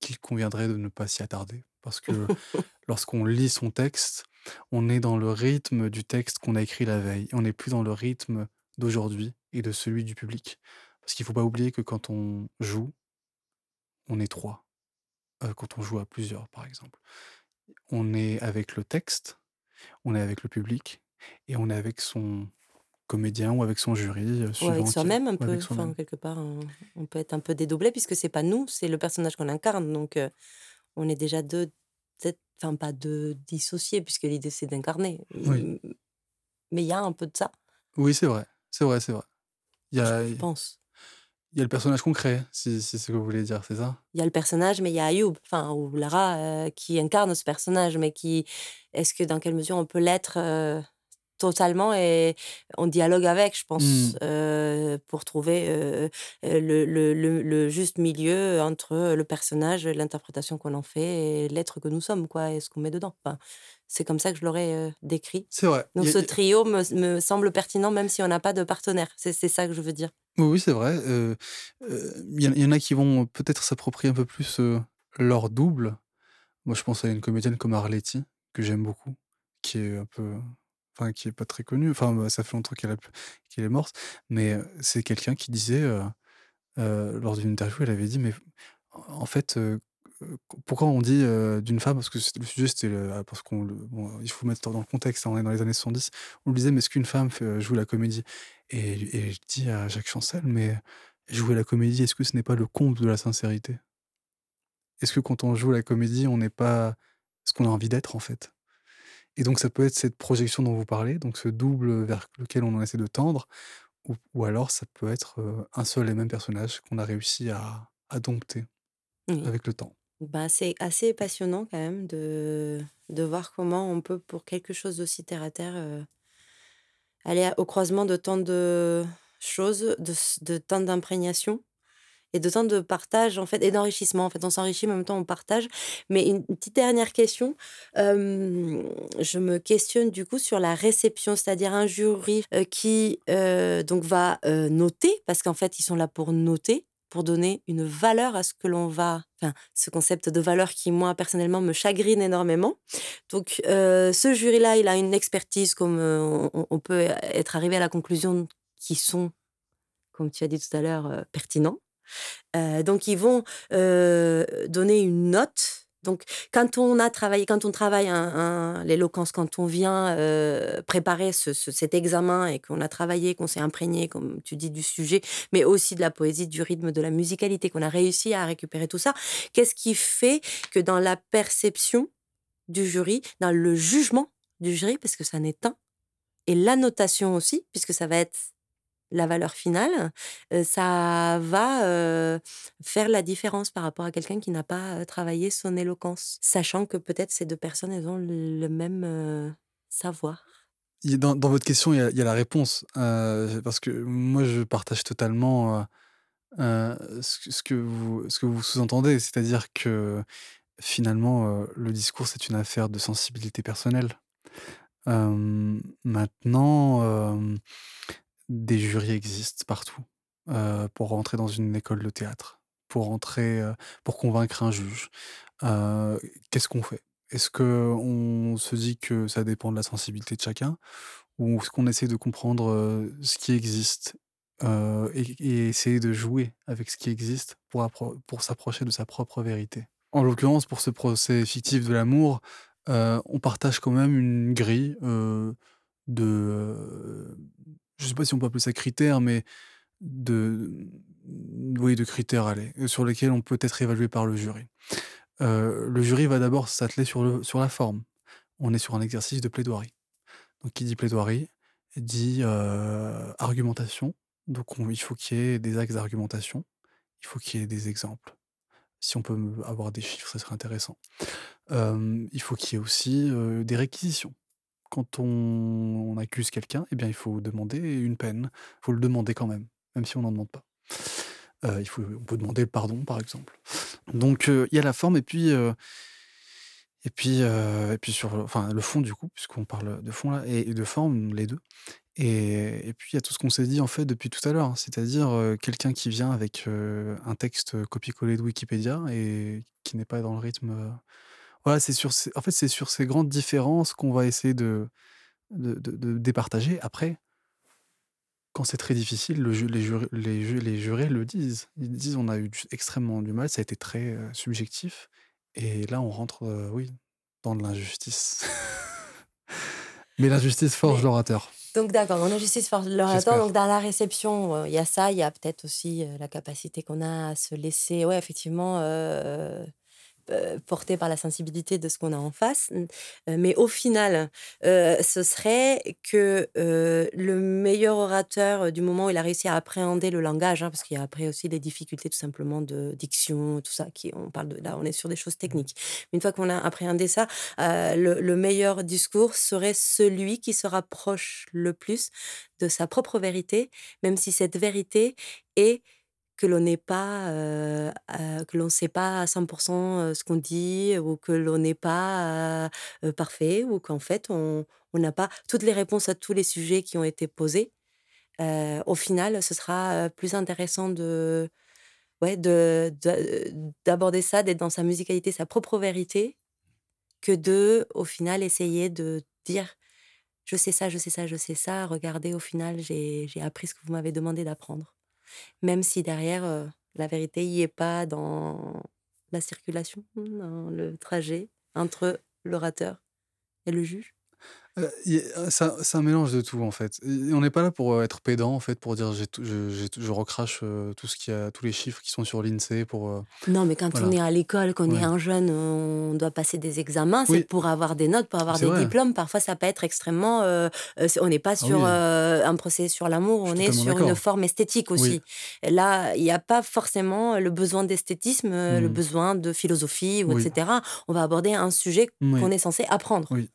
S2: qu'il conviendrait de ne pas s'y attarder parce que [LAUGHS] lorsqu'on lit son texte, on est dans le rythme du texte qu'on a écrit la veille. On n'est plus dans le rythme d'aujourd'hui et de celui du public. Parce qu'il faut pas oublier que quand on joue, on est 3, heu, quand on joue à plusieurs, par exemple. On est avec le texte, on est avec le public et on est avec son comédien ou avec son jury, heu,
S1: Ou avec soi-même un
S2: avec
S1: peu, enfin quelque part, on on peut être un peu dédoublé puisque c'est pas nous, c'est le personnage qu'on incarne donc heu, on est déjà 2 peut-être enfin pas 2 dissociés puisque l'idée c'est d'incarner.
S2: Oui.
S1: Mais il y a un peu de ça,
S2: Oui, c'est vrai, c'est vrai, c'est vrai. Il y
S1: je
S2: a
S1: je
S2: il y a le personnage qu'on crée, si si c'est ce que vous voulez dire, c'est ça?
S1: Il y a le personnage, mais il y a Ayoub, enfin ou Lara, heu, qui incarne ce personnage, mais qui est-ce que dans quelle mesure on peut l'être, heu, totalement et on dialogue avec, je pense,
S2: Mmh.
S1: heu, pour trouver, le le le le juste milieu entre le personnage, l'interprétation qu'on en fait et l'être que nous sommes, quoi et ce qu'on met dedans. Enfin, c'est comme ça que je l'aurais, décrit.
S2: C'est vrai.
S1: Donc
S2: a
S1: ce trio me me semble pertinent même si on n'a pas de partenaire. C'est ça que je veux dire.
S2: Oui, oui, c'est vrai, il y en a qui vont peut-être s'approprier un peu plus, leur double. Moi, je pense à une comédienne comme Arletty, que j'aime beaucoup, qui est un peu enfin, qui est pas très connue, enfin, bah, ça fait longtemps qu'elle est morte, mais c'est quelqu'un qui disait, lors d'une interview, elle avait dit: «Mais en fait, pourquoi on dit, d'une femme» parce que le sujet, c'était le parce qu'on le bon, il faut mettre dans le contexte, hein, on est dans les années 70. On lui disait: «Mais est-ce qu'une femme joue la comédie?» Et et je dis à Jacques Chancel: «Mais jouer la comédie, est-ce que ce n'est pas le comble de la sincérité?» Est-ce que quand on joue la comédie, on n'est pas ce qu'on a envie d'être, en fait? Et donc ça peut être cette projection dont vous parlez, donc ce double vers lequel on essaie de tendre, ou ou alors ça peut être, un seul et même personnage qu'on a réussi à à dompter
S1: Oui.
S2: avec le temps.
S1: Bah, c'est assez passionnant quand même de de voir comment on peut, pour quelque chose d'aussi terre à terre, aller au croisement de tant de choses, de tant d'imprégnation et de tant de partage, en fait et d'enrichissement. En fait, on s'enrichit, mais en même temps on partage. Mais une petite dernière question, je me questionne du coup sur la réception, c'est-à-dire un jury, heu, qui, heu, donc va, heu, noter parce qu'en fait ils sont là pour noter, pour donner une valeur à ce que l'on va enfin, ce concept de valeur qui moi personnellement me chagrine énormément. Donc, heu, ce jury-là, il a une expertise comme, heu, on peut être arrivé à la conclusion qu'ils sont, comme tu as dit tout à l'heure, heu, pertinents. Heu, donc ils vont, donner une note. Donc quand on a travaillé quand on travaille l'éloquence, quand on vient, heu, préparer ce ce cet examen et qu'on a travaillé, qu'on s'est imprégné, comme tu dis, du sujet, mais aussi de la poésie, du rythme, de la musicalité, qu'on a réussi à récupérer tout ça. Qu'est-ce qui fait que dans la perception du jury, dans le jugement du jury, parce que ça n'est un et la notation aussi, puisque ça va être la valeur finale, ça va, faire la différence par rapport à quelqu'un qui n'a pas, travaillé son éloquence. Sachant que peut-être ces 2 personnes, elles ont le même, savoir.
S2: Dans votre question, il y a la réponse, parce que moi je partage totalement, ce que ce que vous ce que vous sous-entendez. C'est-à-dire que finalement, le discours, c'est une affaire de sensibilité personnelle. Maintenant, des jurys existent partout, pour rentrer dans une école de théâtre, pour rentrer, pour convaincre un juge. Qu'est-ce qu'on fait? Est-ce qu'on se dit que ça dépend de la sensibilité de chacun? Ou est-ce qu'on essaie de comprendre, ce qui existe, et essayer de jouer avec ce qui existe pour appro pour s'approcher de sa propre vérité? En l'occurrence, pour ce procès fictif de l'amour, on partage quand même une grille, de, je sais pas si on peut appeler ça critères, mais de mmh, de critères, allez, euh, sur lesquels on peut être évalué par le jury. Heu, le jury va d'abord s'atteler sur la forme. On est sur un exercice de plaidoirie. Donc qui dit plaidoirie, dit, heu, argumentation. Donc on il faut qu'il y ait des axes d'argumentation, il faut qu'il y ait des exemples. Si on peut avoir des chiffres, ça serait intéressant. Il faut qu'il y ait aussi, des réquisitions. Quand on accuse quelqu'un, eh bien, il faut demander une peine. Il faut le demander quand même, même si on n'en demande pas. il faut, on peut demander le pardon, par exemple. Donc, il y a la forme et puis, et puis, et puis sur, enfin, le fond du coup, puisqu'on parle de fond là, et, de forme, les deux. Et, puis il y a tout ce qu'on s'est dit en fait depuis tout à l'heure, hein. c'est-à-dire quelqu'un qui vient avec un texte copié-collé de Wikipédia et qui n'est pas dans le rythme. Voilà, c'est sur en fait, c'est sur ces grandes différences qu'on va essayer de, de, de, départager. Après, quand c'est très difficile, le les, jurés, les, les jurés le disent. Ils disent on a eu extrêmement du mal, ça a été très subjectif. Et là, on rentre, oui, dans de l'injustice. [LAUGHS] Mais l'injustice forge l'orateur.
S1: Donc d'accord, dans l'injustice forge l'orateur. Donc dans la réception, il y a ça, il y a peut-être aussi la capacité qu'on a à se laisser, ouais, effectivement, euh, porté par la sensibilité de ce qu'on a en face. Euh, mais au final, euh, ce serait que le meilleur orateur du moment où il a réussi à appréhender le langage, hein, parce qu'il y a après aussi des difficultés tout simplement de diction, tout ça, qui, on parle de là, on est sur des choses techniques. Mais une fois qu'on a appréhendé ça, le, le, meilleur discours serait celui qui se rapproche le plus de sa propre vérité, même si cette vérité est que l'on n'est pas, que l'on ne sait pas à 100% ce qu'on dit ou que l'on n'est pas parfait ou qu'en fait on n'a pas toutes les réponses à tous les sujets qui ont été posés. au final, ce sera plus intéressant de, ouais, de, d'aborder ça, d'être dans sa musicalité, sa propre vérité, que de, au final, essayer de dire je sais ça, je sais ça, je sais ça, regardez, au final, j'ai appris ce que vous m'avez demandé d'apprendre même si derrière, la vérité n'y est pas dans la circulation, dans le trajet entre l'orateur et le juge.
S2: Euh, c'est un mélange de tout en fait. on n'est pas là pour être pédant en fait, pour dire j'ai je recrache tout ce qui a, tous les chiffres qui sont sur l'INSEE pour.
S1: Non, mais quand on est à l'école, qu'on est un jeune, on doit passer des examens, c'est pour avoir des notes, pour avoir des diplômes. Parfois, ça peut être extrêmement. on n'est pas ah sur un procès sur l'amour, on est sur une forme esthétique aussi. Là, il n'y a pas forcément le besoin d'esthétisme, le mmh. besoin de philosophie, ou etc. On va aborder un sujet qu'on est censé apprendre.
S2: Oui.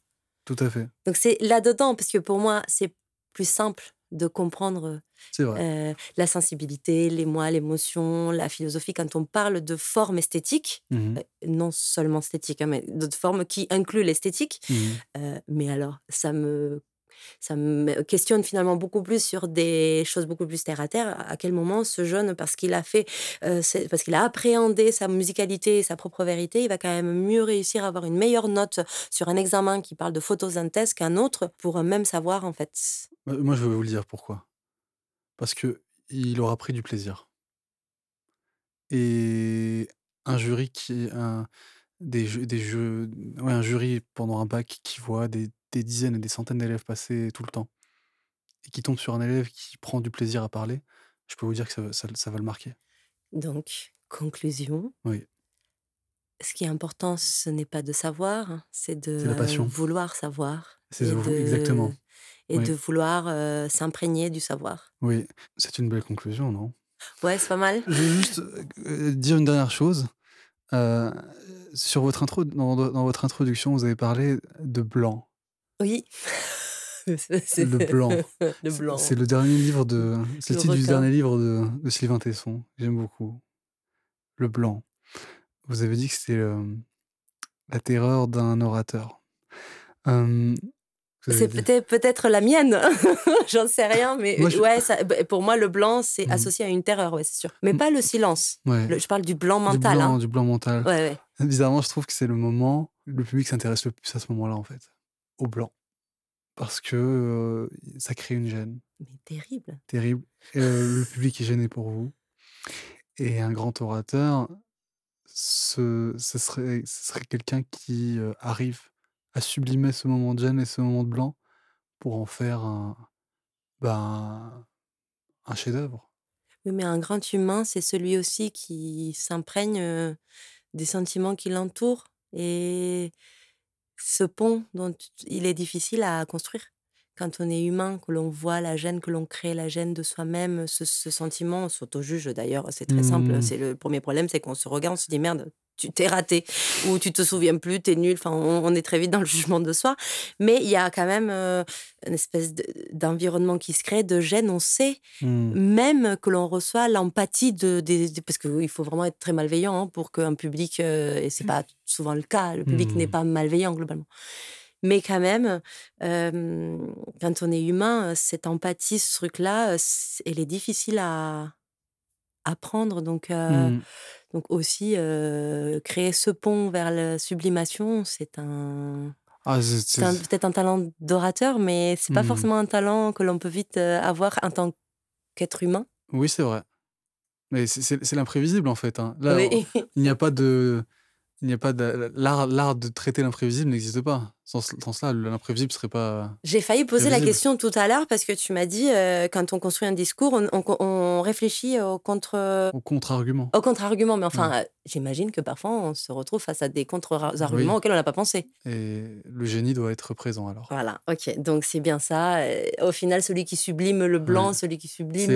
S2: Tout à fait.
S1: Donc c'est là-dedans, parce que pour moi, c'est plus simple de comprendre euh, la sensibilité, les l'émoi, l'émotion, la philosophie, quand on parle de forme esthétique, mmh euh, non seulement esthétique, hein, mais d'autres formes qui incluent l'esthétique. Mmh euh, mais alors, ça me ça me questionne finalement beaucoup plus sur des choses beaucoup plus terre à terre. À quel moment ce jeune, parce qu'il a fait, euh, parce qu'il a appréhendé sa musicalité et sa propre vérité, il va quand même mieux réussir à avoir une meilleure note sur un examen qui parle de photosynthèse qu'un autre pour même savoir en fait?
S2: Moi, je vais vous le dire pourquoi. Parce que il aura pris du plaisir. Et un jury qui un des jeux, des jeux ouais, un jury pendant un bac qui voit des des dizaines et des centaines d'élèves passer tout le temps et qui tombe sur un élève qui prend du plaisir à parler, je peux vous dire que ça, ça, va le marquer.
S1: Donc, conclusion.
S2: Oui.
S1: Ce qui est important, ce n'est pas de savoir, c'est de vouloir savoir.
S2: C'est exactement.
S1: Et de vouloir euh, s'imprégner du savoir.
S2: Oui, c'est une belle conclusion, non?
S1: Ouais, c'est pas mal.
S2: Je vais juste euh, dire une dernière chose. Euh, sur votre intro, dans, dans, votre introduction, vous avez parlé de blanc.
S1: Oui. [LAUGHS]
S2: Le blanc. [LAUGHS]
S1: le blanc.
S2: C'est le dernier livre de. C'est le, titre du dernier livre de, de Sylvain Tesson. J'aime beaucoup. Le blanc. Vous avez dit que c'était euh, la terreur d'un orateur.
S1: c'est peut-être peut-être la mienne, [LAUGHS] j'en sais rien, mais ouais, ça, bah, pour moi le blanc c'est mmh. associé à une terreur, ouais, c'est sûr. Mais mmh. pas le silence. je parle du blanc mental.
S2: Du blanc,
S1: hein.
S2: du blanc mental.
S1: Ouais.
S2: Bizarrement, je trouve que c'est le moment le public s'intéresse le plus à ce moment-là en fait au blanc. Parce que ça crée une gêne.
S1: Mais terrible.
S2: Terrible. le [LAUGHS] public est gêné pour vous. Et un grand orateur, ce, ce serait, ce serait quelqu'un qui arrive à sublimer ce moment de gêne et ce moment de blanc pour en faire un, ben, un chef-d'œuvre.
S1: Oui, mais un grand humain, c'est celui aussi qui s'imprègne des sentiments qui l'entourent. Et ce pont dont il est difficile à construire. Quand on est humain, que l'on voit la gêne que l'on crée, la gêne de soi-même, ce, sentiment, on s'auto-juge d'ailleurs, c'est très simple. Mmh. C'est le premier problème, c'est qu'on se regarde, on se dit merde, tu t'es raté ou tu te souviens plus, tu es nul. Enfin, on, est très vite dans le jugement de soi. Mais il y a quand même euh, une espèce d'environnement qui se crée, de gêne. On sait mmh. même que l'on reçoit l'empathie de, des, parce qu'il faut vraiment être très malveillant hein, pour qu'un public, euh, et c'est pas souvent le cas, le public n'est mmh. pas malveillant globalement. Mais quand même, quand on est humain, cette empathie, ce truc-là, elle est difficile à apprendre. Donc, mmh. donc aussi, créer ce pont vers la sublimation, c'est un. Ah, peut-être un talent d'orateur, mais c'est pas mmh. forcément un talent que l'on peut vite avoir en tant qu'être humain.
S2: Oui, c'est vrai. Mais c'est l'imprévisible en fait. Hein. Là, il n'y a pas de, il n'y a pas de l'art de traiter l'imprévisible n'existe pas. Sans, cela, l'imprévisible serait pas.
S1: J'ai failli poser la question tout à l'heure parce que tu m'as dit euh, quand on construit un discours, on, réfléchit au contre.
S2: Au contre-argument.
S1: Au contre-argument, mais enfin, euh, j'imagine que parfois on se retrouve face à des contre-arguments auxquels on n'a pas pensé.
S2: Et le génie doit être présent alors.
S1: Voilà, ok, donc c'est bien ça. Euh, au final, celui qui sublime le blanc, celui qui sublime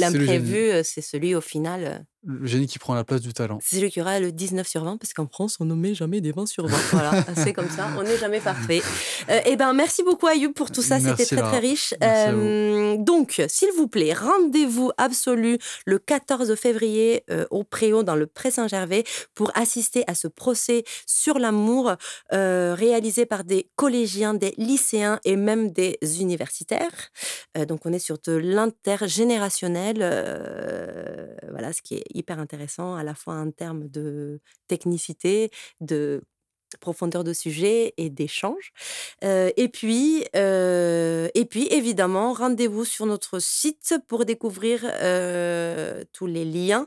S1: l'imprévu, c'est celui au final.
S2: Le génie qui prend la place du talent.
S1: C'est celui qui aura le 19 sur 20 parce qu'en France, on ne met jamais des 20 sur 20. Voilà, [LAUGHS] c'est comme ça. On est jamais parfait. Euh, eh ben, merci beaucoup Ayoub pour tout ça, c'était très très riche. Euh, donc, s'il vous plaît, rendez-vous absolu le 14 février euh, au Préau dans le Pré Saint-Gervais pour assister à ce procès sur l'amour réalisé par des collégiens, des lycéens et même des universitaires. donc, on est sur de l'intergénérationnel, voilà, ce qui est hyper intéressant à la fois en termes de technicité, de profondeur de sujet et d'échange. et puis, et puis évidemment, rendez-vous sur notre site pour découvrir tous les liens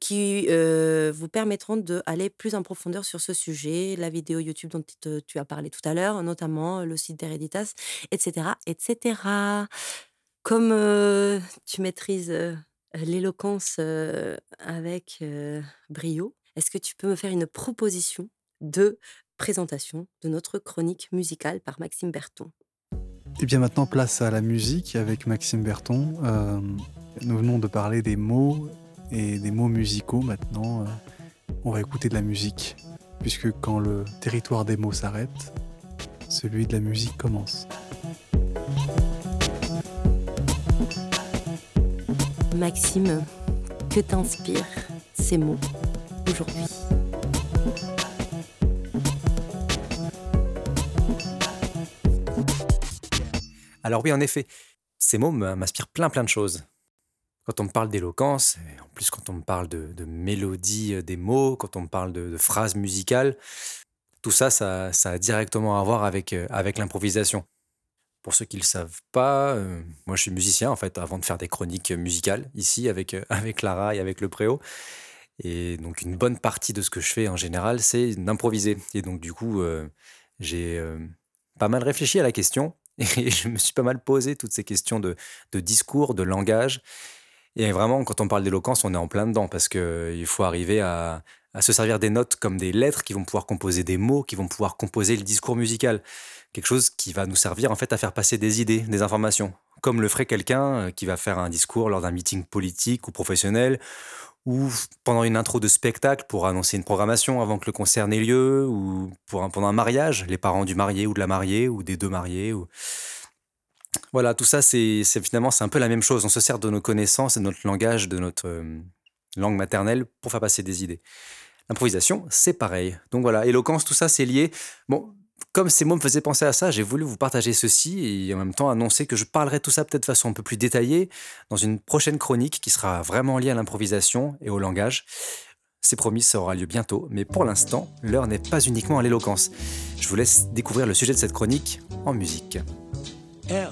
S1: qui vous permettront d'aller plus en profondeur sur ce sujet, la vidéo YouTube dont tu as parlé tout à l'heure, notamment le site d'Hereditas, etc., etc. Comme tu maîtrises l'éloquence avec brio, est-ce que tu peux me faire une proposition de présentation de notre chronique musicale par Maxime Berton.
S2: Et eh bien maintenant, place à la musique avec Maxime Berton. Euh, nous venons de parler des mots et des mots musicaux. Maintenant, euh, on va écouter de la musique, puisque quand le territoire des mots s'arrête, celui de la musique commence.
S1: Maxime, que t'inspirent ces mots aujourd'hui?
S3: Alors oui, en effet, ces mots m'inspirent plein plein de choses. Quand on me parle d'éloquence, en plus quand on me parle de, mélodie euh, des mots, quand on me parle de, phrases musicales, tout ça, ça, a directement à voir avec, euh, avec l'improvisation. Pour ceux qui ne le savent pas, euh, moi je suis musicien en fait, avant de faire des chroniques musicales ici avec, [LAUGHS] avec Lara et avec le Préau. Et donc une bonne partie de ce que je fais en général, c'est d'improviser. Et donc du coup, j'ai pas mal réfléchi à la question [LAUGHS] et je me suis pas mal posé toutes ces questions de, discours, de langage. Et vraiment, quand on parle d'éloquence, on est en plein dedans parce qu'il faut arriver à, se servir des notes comme des lettres qui vont pouvoir composer des mots, qui vont pouvoir composer le discours musical. Quelque chose qui va nous servir en fait à faire passer des idées, des informations. Comme le ferait quelqu'un euh, qui va faire un discours lors d'un meeting politique ou professionnel ou pendant une intro de spectacle pour annoncer une programmation avant que le concert n'ait lieu, ou pendant un mariage, les parents du marié ou de la mariée, ou des deux mariés. Ou... Voilà, tout ça, c'est finalement c'est un peu la même chose. On se sert de nos connaissances, de notre langage, de notre euh, langue maternelle pour faire passer des idées. L'improvisation, c'est pareil. Donc voilà, éloquence, tout ça, c'est lié. Bon, comme ces mots me faisaient penser à ça, j'ai voulu vous partager ceci et en même temps annoncer que je parlerai tout ça peut-être de façon un peu plus détaillée dans une prochaine chronique qui sera vraiment liée à l'improvisation et au langage. C'est promis, ça aura lieu bientôt, mais pour l'instant, l'heure n'est pas uniquement à l'éloquence. Je vous laisse découvrir le sujet de cette chronique en musique. L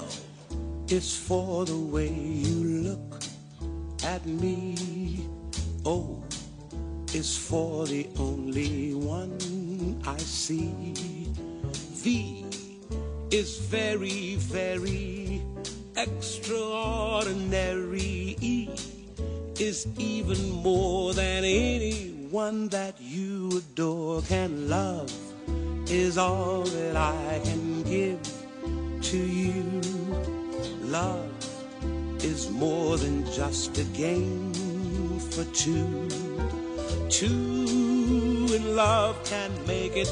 S3: is for the way you look at me. O is for the only one I see. V is very, very extraordinary. E is even more than anyone that you adore can love, is all that I can give to you. Love is more than just a game for two. Two
S4: in love can make it.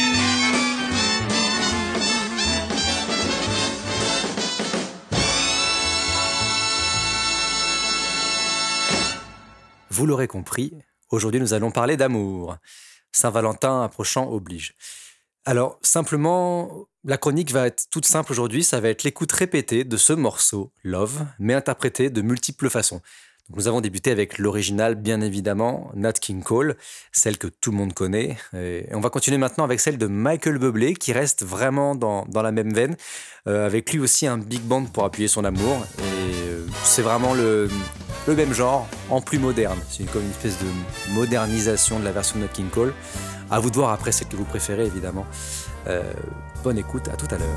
S3: Vous l'aurez compris, aujourd'hui nous allons parler d'amour. Saint-Valentin approchant oblige. Alors, simplement, la chronique va être toute simple aujourd'hui, ça va être l'écoute répétée de ce morceau, Love, mais interprété de multiples façons. nous avons débuté avec l'original, bien évidemment, Nat King Cole, celle que tout le monde connaît. Et on va continuer maintenant avec celle de Michael Bublé, qui reste vraiment dans, la même veine, euh, avec lui aussi un big band pour appuyer son amour. Et euh, c'est vraiment le, le même genre, en plus moderne. C'est comme une espèce de modernisation de la version de Nat King Cole. À vous de voir après celle que vous préférez, évidemment. Euh, bonne écoute, à tout à l'heure.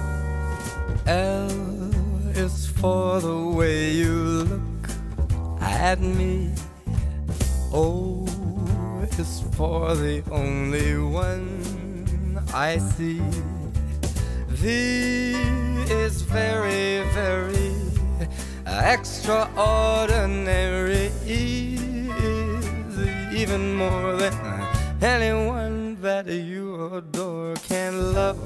S5: Extraordinary is even more than anyone that you adore can love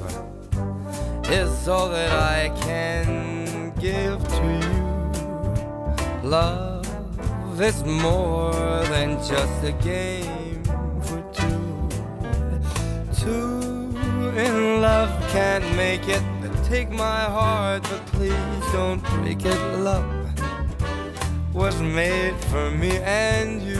S5: is all that I can give to you. Love is more than just a game for two. Two in love can't make it. Take my heart, but please don't break it. Love was made for me and you.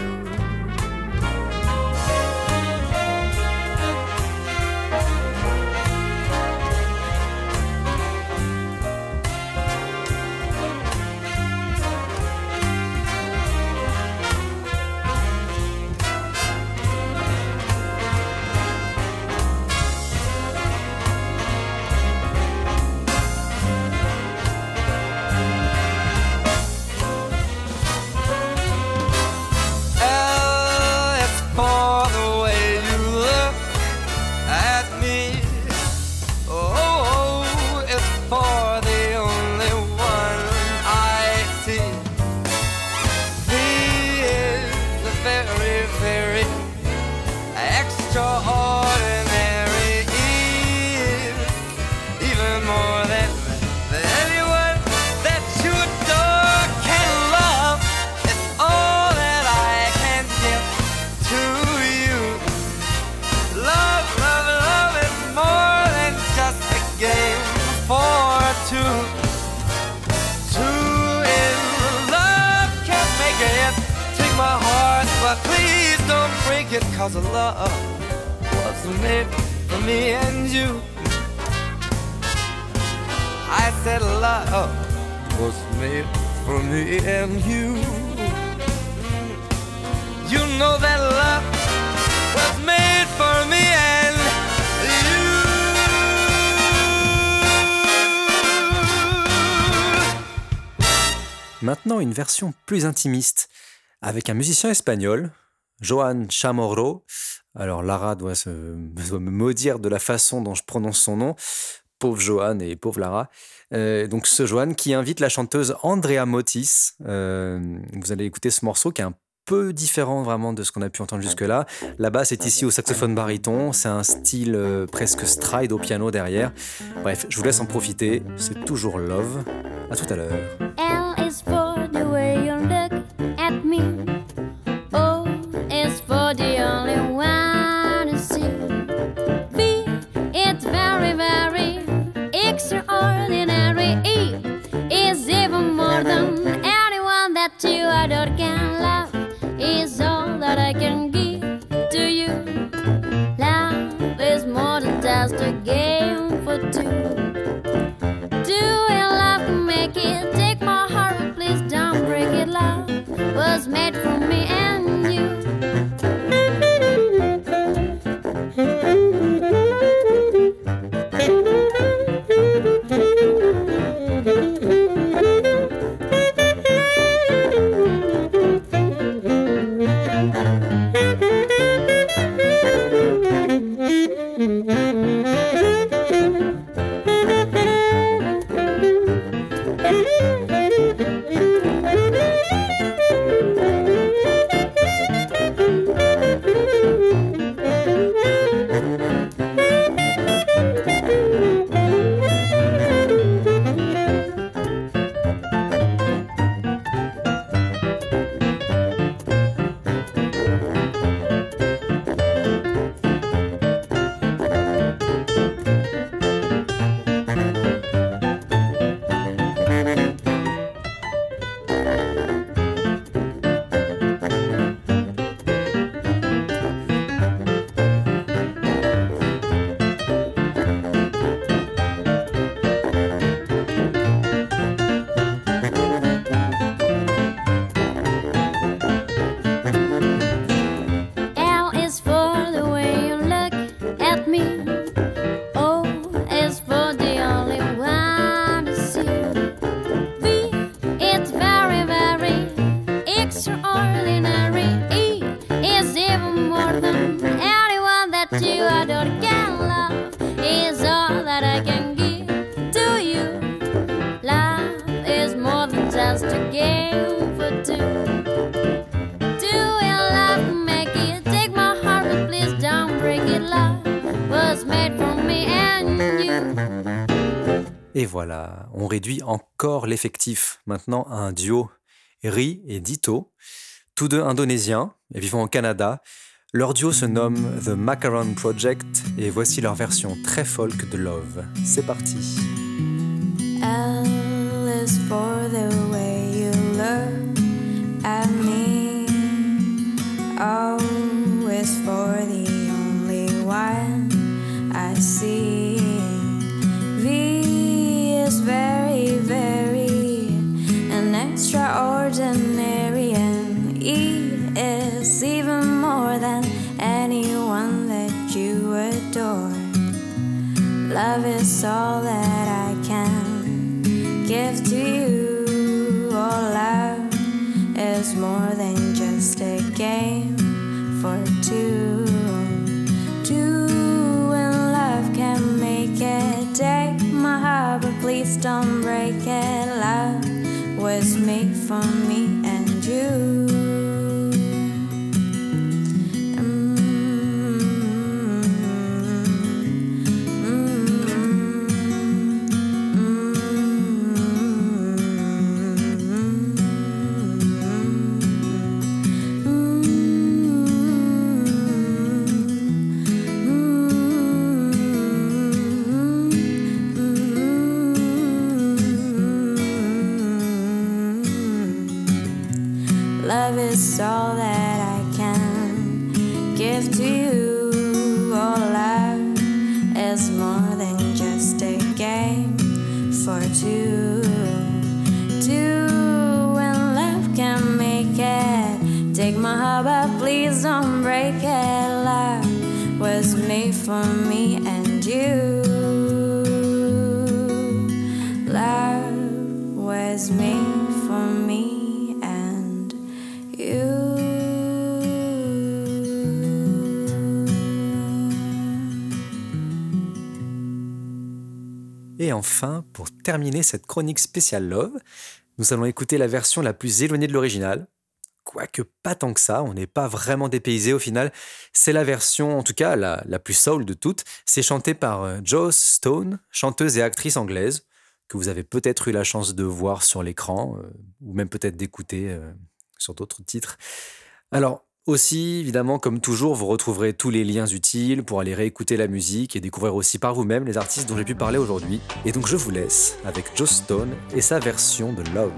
S3: Maintenant, une version plus intimiste avec un musicien espagnol, Joan Chamorro. Alors Lara doit, me maudire de la façon dont je prononce son nom. Pauvre Johan et pauvre Lara. Euh, donc ce Johan qui invite la chanteuse Andrea Motis. Euh, vous allez écouter ce morceau qui est un peu différent vraiment de ce qu'on a pu entendre jusque-là. La basse est ici au saxophone baryton, c'est un style euh, presque stride au piano derrière. Bref, je vous laisse en profiter, c'est toujours love. À tout à l'heure.
S6: Make it. Take my heart, please don't break it. Love was made for me
S3: On réduit encore l'effectif maintenant à un duo, Ri et Dito, tous deux indonésiens et vivant au Canada. Leur duo se nomme The Macaron Project et voici leur version très folk de Love. C'est parti.
S6: Very, very an extraordinary, and E is even more than don't break it. Love was made for me enfin, pour terminer cette chronique spéciale Love, nous allons écouter la version la plus éloignée de l'original. Quoique pas tant que ça, on n'est pas vraiment dépaysé au final. C'est la version, en tout cas la, la plus soul de toutes. C'est chanté par euh, Joe Stone, chanteuse et actrice anglaise, que vous avez peut-être eu la chance de voir sur l'écran, euh, ou même peut-être d'écouter euh, sur d'autres titres. Alors, aussi, évidemment, comme toujours, vous retrouverez tous les liens utiles pour aller réécouter la musique et découvrir aussi par vous-même les artistes dont j'ai pu parler aujourd'hui. Et donc je vous laisse avec Joe Stone et sa version de Love.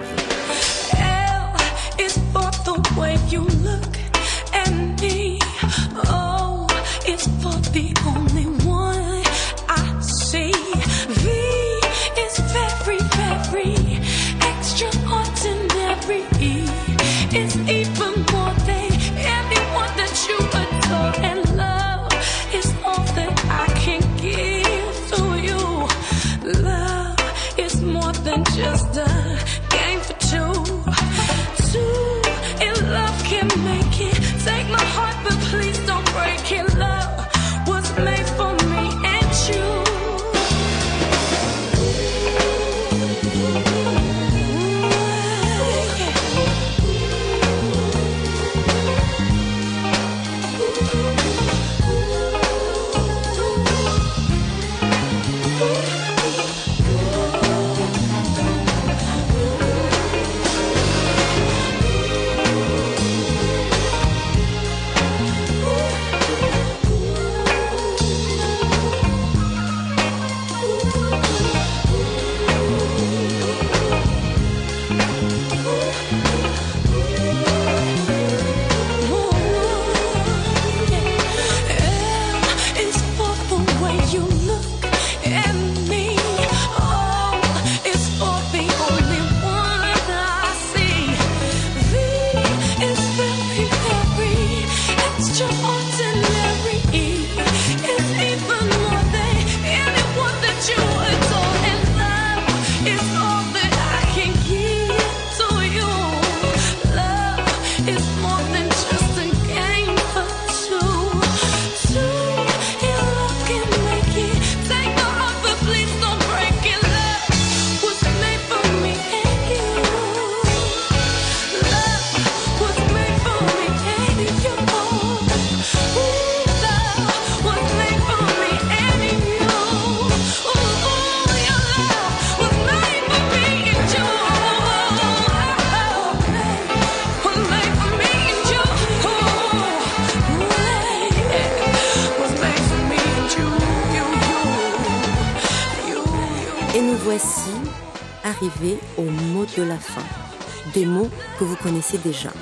S1: Des mots que vous connaissez déjà.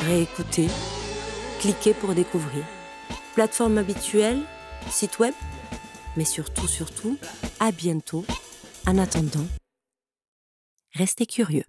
S1: Réécoutez, cliquez pour découvrir. Plateforme habituelle, site web, mais surtout, surtout, à bientôt. En attendant, restez curieux.